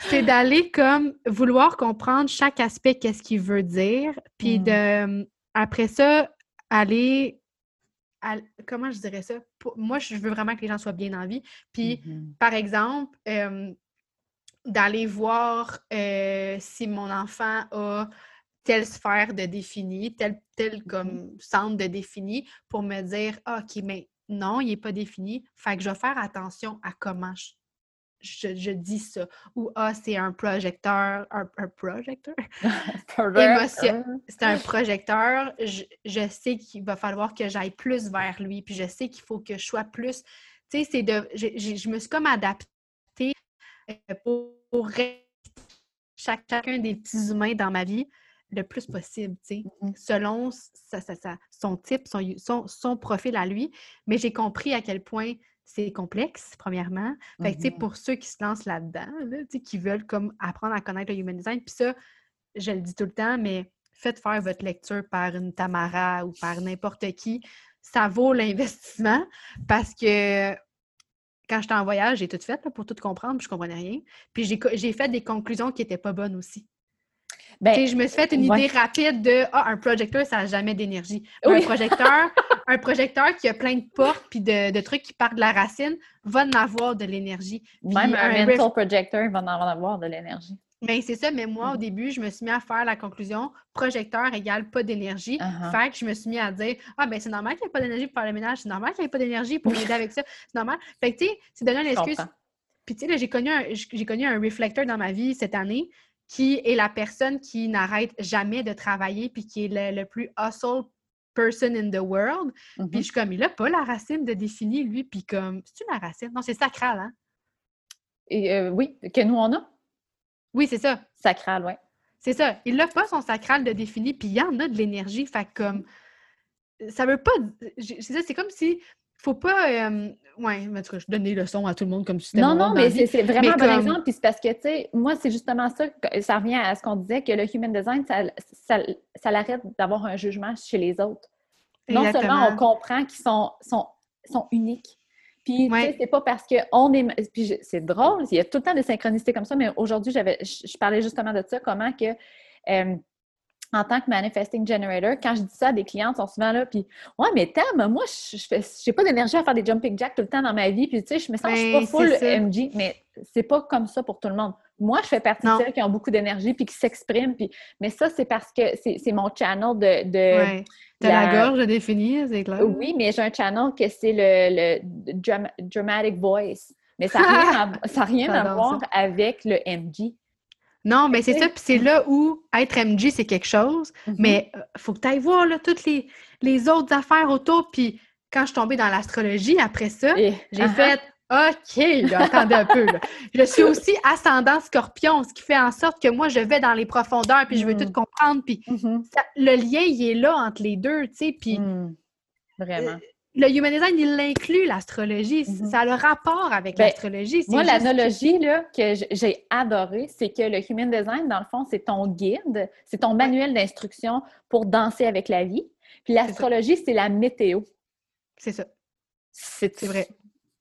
C'est d'aller comme vouloir comprendre chaque aspect, qu'est-ce qu'il veut dire, puis de. Mm. Après ça, aller. comment je dirais ça? moi, je veux vraiment que les gens soient bien en vie. Puis, mm-hmm. par exemple, euh, d'aller voir euh, si mon enfant a telle sphère de défini, tel, tel mmh comme centre de défini pour me dire ah, OK, mais non, il n'est pas défini. Fait que je vais faire attention à comment je, dis ça. Ou ah, c'est un projecteur, un, projecteur? <laughs> C'est un projecteur. Je, sais qu'il va falloir que j'aille plus vers lui, puis je sais qu'il faut que je sois plus. Tu sais, c'est de. Je, me suis comme adaptée euh, pour, pour chacun des petits humains dans ma vie le plus possible, tu sais, mm-hmm. selon son type, son, son, profil à lui. Mais j'ai compris à quel point c'est complexe, premièrement. Fait que, mm-hmm. pour ceux qui se lancent là-dedans, qui veulent comme apprendre à connaître le human design, puis ça, je le dis tout le temps, mais faites faire votre lecture par une Tamara ou par n'importe qui. Ça vaut l'investissement parce que quand j'étais en voyage, j'ai tout fait pour tout comprendre, puis je comprenais rien. Puis j'ai fait des conclusions qui n'étaient pas bonnes aussi. Ben, je me suis fait une idée rapide de ah, un projecteur, ça n'a jamais d'énergie. Un projecteur, <laughs> un projecteur qui a plein de portes puis de, trucs qui partent de la racine va en avoir de l'énergie. Même un, mental projector va en avoir de l'énergie. Ben, c'est ça, mais moi, au mm-hmm. début, je me suis mis à faire la conclusion projecteur égale pas d'énergie. Uh-huh. Fait que je me suis mis à dire Ah, ben c'est normal qu'il n'y ait pas d'énergie pour faire le ménage, c'est normal qu'il n'y ait pas d'énergie pour m'aider avec ça, c'est normal. Fait que, tu sais, c'est donner une excuse. Puis, tu sais, j'ai connu, un, j'ai connu un réflecteur dans ma vie cette année qui est la personne qui n'arrête jamais de travailler puis qui est le, plus hustle person in the world. Puis, je mm-hmm. suis comme, il n'a pas la racine de définir, lui. Puis, comme, c'est-tu la racine? Non, c'est sacral, hein? Et euh, oui, que nous, on a. Oui, c'est ça. Sacral, oui. C'est ça. Il n'a pas son sacral de défini, puis il y en a de l'énergie. Fait comme. Ça veut pas. C'est ça, c'est comme si. Faut pas. Euh, ouais, mais je donne des leçons à tout le monde comme si c'était. Non, non, mais c'est vraiment un bon exemple. Puis c'est parce que, tu sais, moi, c'est justement ça. Ça revient à ce qu'on disait que le human design, ça, ça, ça l'arrête d'avoir un jugement chez les autres. Non seulement on comprend qu'ils sont, sont, sont uniques, puis, tu sais, c'est pas parce qu'on est. Puis, c'est drôle, il y a tout le temps des synchronicités comme ça, mais aujourd'hui, j'avais, je, parlais justement de ça, comment que. Euh, en tant que manifesting generator, quand je dis ça à des clients, ils sont souvent là, puis ouais, mais Tam, moi, je n'ai pas d'énergie à faire des jumping jacks tout le temps dans ma vie, puis tu sais, je me sens, je suis pas full MG, mais c'est pas comme ça pour tout le monde. Moi, je fais partie de celles qui ont beaucoup d'énergie puis qui s'expriment, puis mais ça, c'est parce que c'est mon channel de, de T'as la... la... gorge définir, c'est clair. Oui, mais j'ai un channel que c'est le, le dramatic voice. Mais ça n'a <laughs> rien, à, rien à voir avec le MG. Non, mais c'est ça, puis c'est là où être MG, c'est quelque chose, mm-hmm. mais il euh, faut que tu ailles voir là, toutes les, les autres affaires autour. Puis quand je suis tombée dans l'astrologie, après ça, j'ai uh-huh. fait OK, attendez un peu. Je suis aussi ascendant scorpion, ce qui fait en sorte que moi, je vais dans les profondeurs, puis je veux mm. tout comprendre. Puis mm-hmm. le lien, il est là entre les deux, tu sais. Puis mm. Vraiment. Euh, le human design, il inclut l'astrologie. Mm-hmm. Ça a le rapport avec ben, l'astrologie. Moi, l'analogie que j'ai adorée, c'est que le human design, dans le fond, c'est ton guide, c'est ton manuel d'instruction pour danser avec la vie. Puis l'astrologie, c'est la météo. C'est ça. C'est vrai.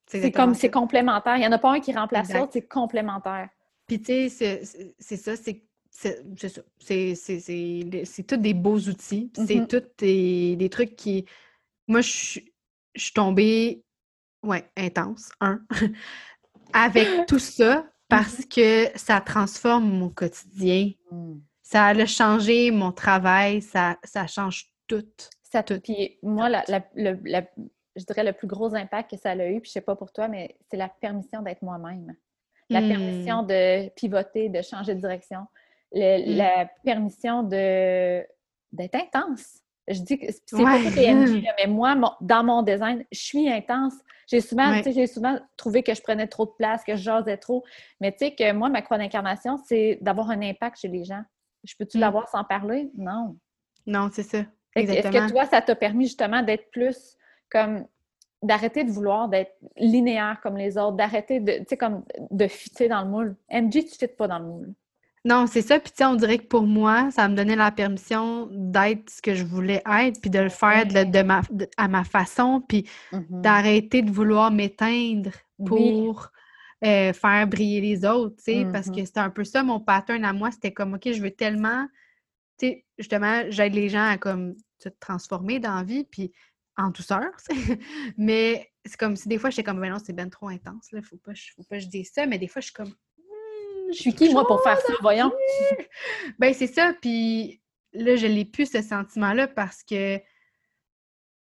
C'est comme, c'est complémentaire. Il n'y en a pas un qui remplace l'autre, c'est complémentaire. Puis, tu sais, c'est ça, c'est c'est ça. C'est tous des beaux outils. C'est mm-hmm. tous des, trucs qui. Moi, je suis tombée, ouais, intense, un, <laughs> avec <laughs> tout ça parce mm-hmm. que ça transforme mon quotidien. Mm. Ça a changé mon travail, ça, ça change tout. Ça, tout. Puis moi, la, je dirais, le plus gros impact que ça a eu, puis je sais pas pour toi, mais c'est la permission d'être moi-même. La hmm. permission de pivoter, de changer de direction. Hmm. La permission de d'être intense. Je dis que c'est pas tout PNJ, mais moi, dans mon design, je suis intense. J'ai souvent, j'ai souvent trouvé que je prenais trop de place, que je jasais trop. Mais tu sais que moi, ma croix d'incarnation, c'est d'avoir un impact chez les gens. Je peux-tu hmm. l'avoir sans parler? Non. Non, c'est ça. Est-ce que toi, ça t'a permis justement d'être plus comme d'arrêter de vouloir d'être linéaire comme les autres, d'arrêter de, tu sais, comme de fitter dans le moule? MG, tu ne fites pas dans le moule. Non, c'est ça. Puis, tu sais, on dirait que pour moi, ça me donnait la permission d'être ce que je voulais être, puis de le faire de, ma, à ma façon, puis mm-hmm. d'arrêter de vouloir m'éteindre pour euh, faire briller les autres, tu sais, parce que mm-hmm. c'était un peu ça, mon pattern à moi. C'était comme, OK, je veux tellement, tu sais, justement, j'aide les gens à comme se transformer dans la vie, puis en douceur. <laughs> mais c'est comme si des fois, j'étais comme, ben non, c'est ben trop intense, là, faut pas, faut pas que je dise ça, mais des fois, je suis comme, «Hmm, je suis qui, moi, pour faire ça, voyons? ben, c'est ça, puis là, je l'ai plus, ce sentiment-là, parce que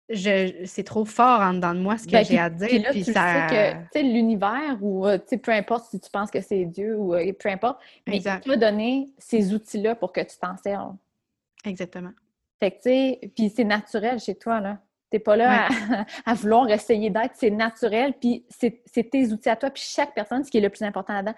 je, c'est trop fort en dedans de moi ce que ben, j'ai à dire. Puis, tu ça... sais que l'univers ou euh, peu importe si tu penses que c'est Dieu ou euh, peu importe, mais il t'a donné ces outils-là pour que tu t'en serves. Exactement. Fait que tu sais, puis c'est naturel chez toi, là. Tu pas là <laughs> à, vouloir essayer d'être, c'est naturel, puis c'est tes outils à toi. Puis chaque personne, ce qui est le plus important là-dedans,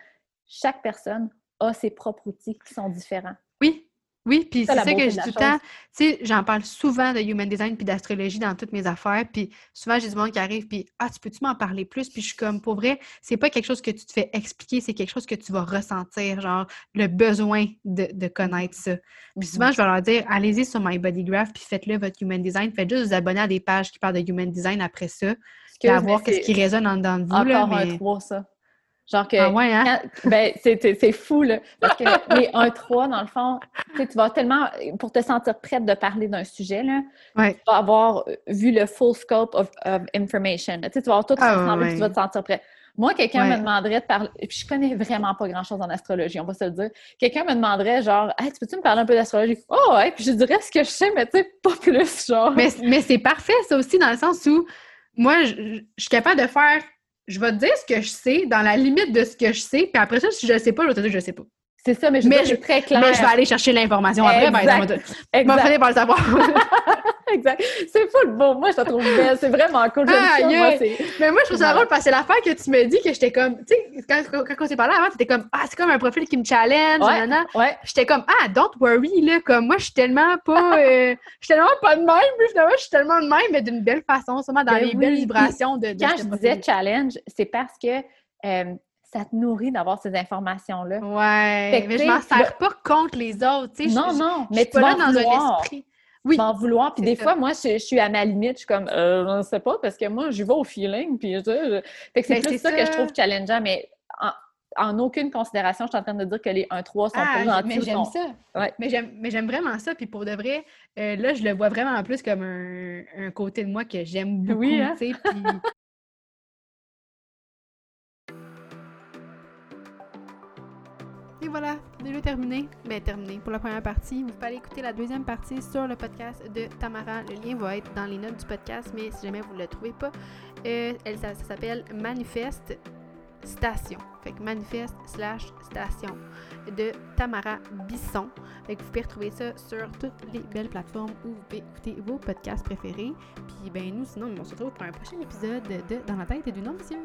chaque personne a ses propres outils qui sont différents. Oui, Oui, puis c'est ça, que je dis tout le temps. Tu sais, j'en parle souvent de human design puis d'astrologie dans toutes mes affaires. Puis souvent, j'ai du monde qui arrive, puis Ah, tu peux-tu m'en parler plus? Puis je suis comme, pour vrai, c'est pas quelque chose que tu te fais expliquer, c'est quelque chose que tu vas ressentir, genre le besoin de, connaître ça. Puis souvent, mm-hmm. je vais leur dire, allez-y sur My Body Graph, puis faites-le votre human design. Faites juste vous abonner à des pages qui parlent de human design après ça. Puis à voir qu'est-ce qui résonne en dedans de vous. Encore là, mais... un ça. Genre que. Ah ouais, hein? ben, c'est fou, là. Parce que <laughs> les 1-3, dans le fond, tu vas tellement. Pour te sentir prête de parler d'un sujet, là, tu vas avoir vu le full scope of, information. Tu vas avoir tout ah, ensemble et tu vas te sentir prêt. Moi, quelqu'un me demanderait de parler. Puis je connais vraiment pas grand-chose en astrologie, on va se le dire. Quelqu'un me demanderait, genre, hey, tu peux-tu me parler un peu d'astrologie? Oh, ouais. Puis je dirais ce que je sais, mais tu sais, pas plus, genre. Mais, mais c'est parfait, ça aussi, dans le sens où moi, je suis capable de faire je vais te dire ce que je sais dans la limite de ce que je sais, puis après ça, si je ne sais pas, je vais te dire je ne sais pas. C'est ça, mais je mais je, très clair. Mais je vais aller chercher l'information après, ben, exact. ben, on va par le savoir. <laughs> exact. C'est fou le beau. Moi, je te trouve belle. C'est vraiment cool. Ah, moi, mais moi, je trouve ça drôle parce que c'est l'affaire que tu me dis que j'étais comme, tu sais, quand, quand, on s'est parlé avant, étais comme, ah, c'est comme un profil qui me challenge. Ouais, ouais. J'étais comme, ah, don't worry, là. Comme moi, je suis tellement pas, euh, <laughs> je suis tellement pas de même, mais finalement, je suis tellement de même, mais d'une belle façon, sûrement dans ben les belles vibrations de, de Quand je disais challenge, c'est parce que, euh, ça te nourrit d'avoir ces informations-là. Ouais. mais je m'en sers pas contre les autres. Tu sais, non, non, mais tu vas dans un esprit. Oui. M'en vouloir. Puis des fois, moi, je, suis à ma limite. Je suis comme, euh, je ne sais pas, parce que moi, je vais au feeling. Puis je, Fait que c'est plus ça, que je trouve challengeant. Mais en, aucune considération, je suis en train de dire que les 1-3 sont ah, pas gentils. Mais j'aime ça. Ouais. Mais j'aime vraiment ça. Puis pour de vrai, euh, là, je le vois vraiment plus comme un, un côté de moi que j'aime beaucoup. Oui, hein? Puis voilà, déjà terminé. Ben terminé pour la première partie. Vous pouvez aller écouter la deuxième partie sur le podcast de Tamara. Le lien va être dans les notes du podcast, mais si jamais vous ne le trouvez pas, euh, elle, ça, s'appelle Manifeste Station. Fait que Manifeste slash Station de Tamara Bisson. Vous pouvez retrouver ça sur toutes les belles plateformes où vous pouvez écouter vos podcasts préférés. Puis ben nous, sinon, on se retrouve pour un prochain épisode de Dans la tête d'une ambitieuse.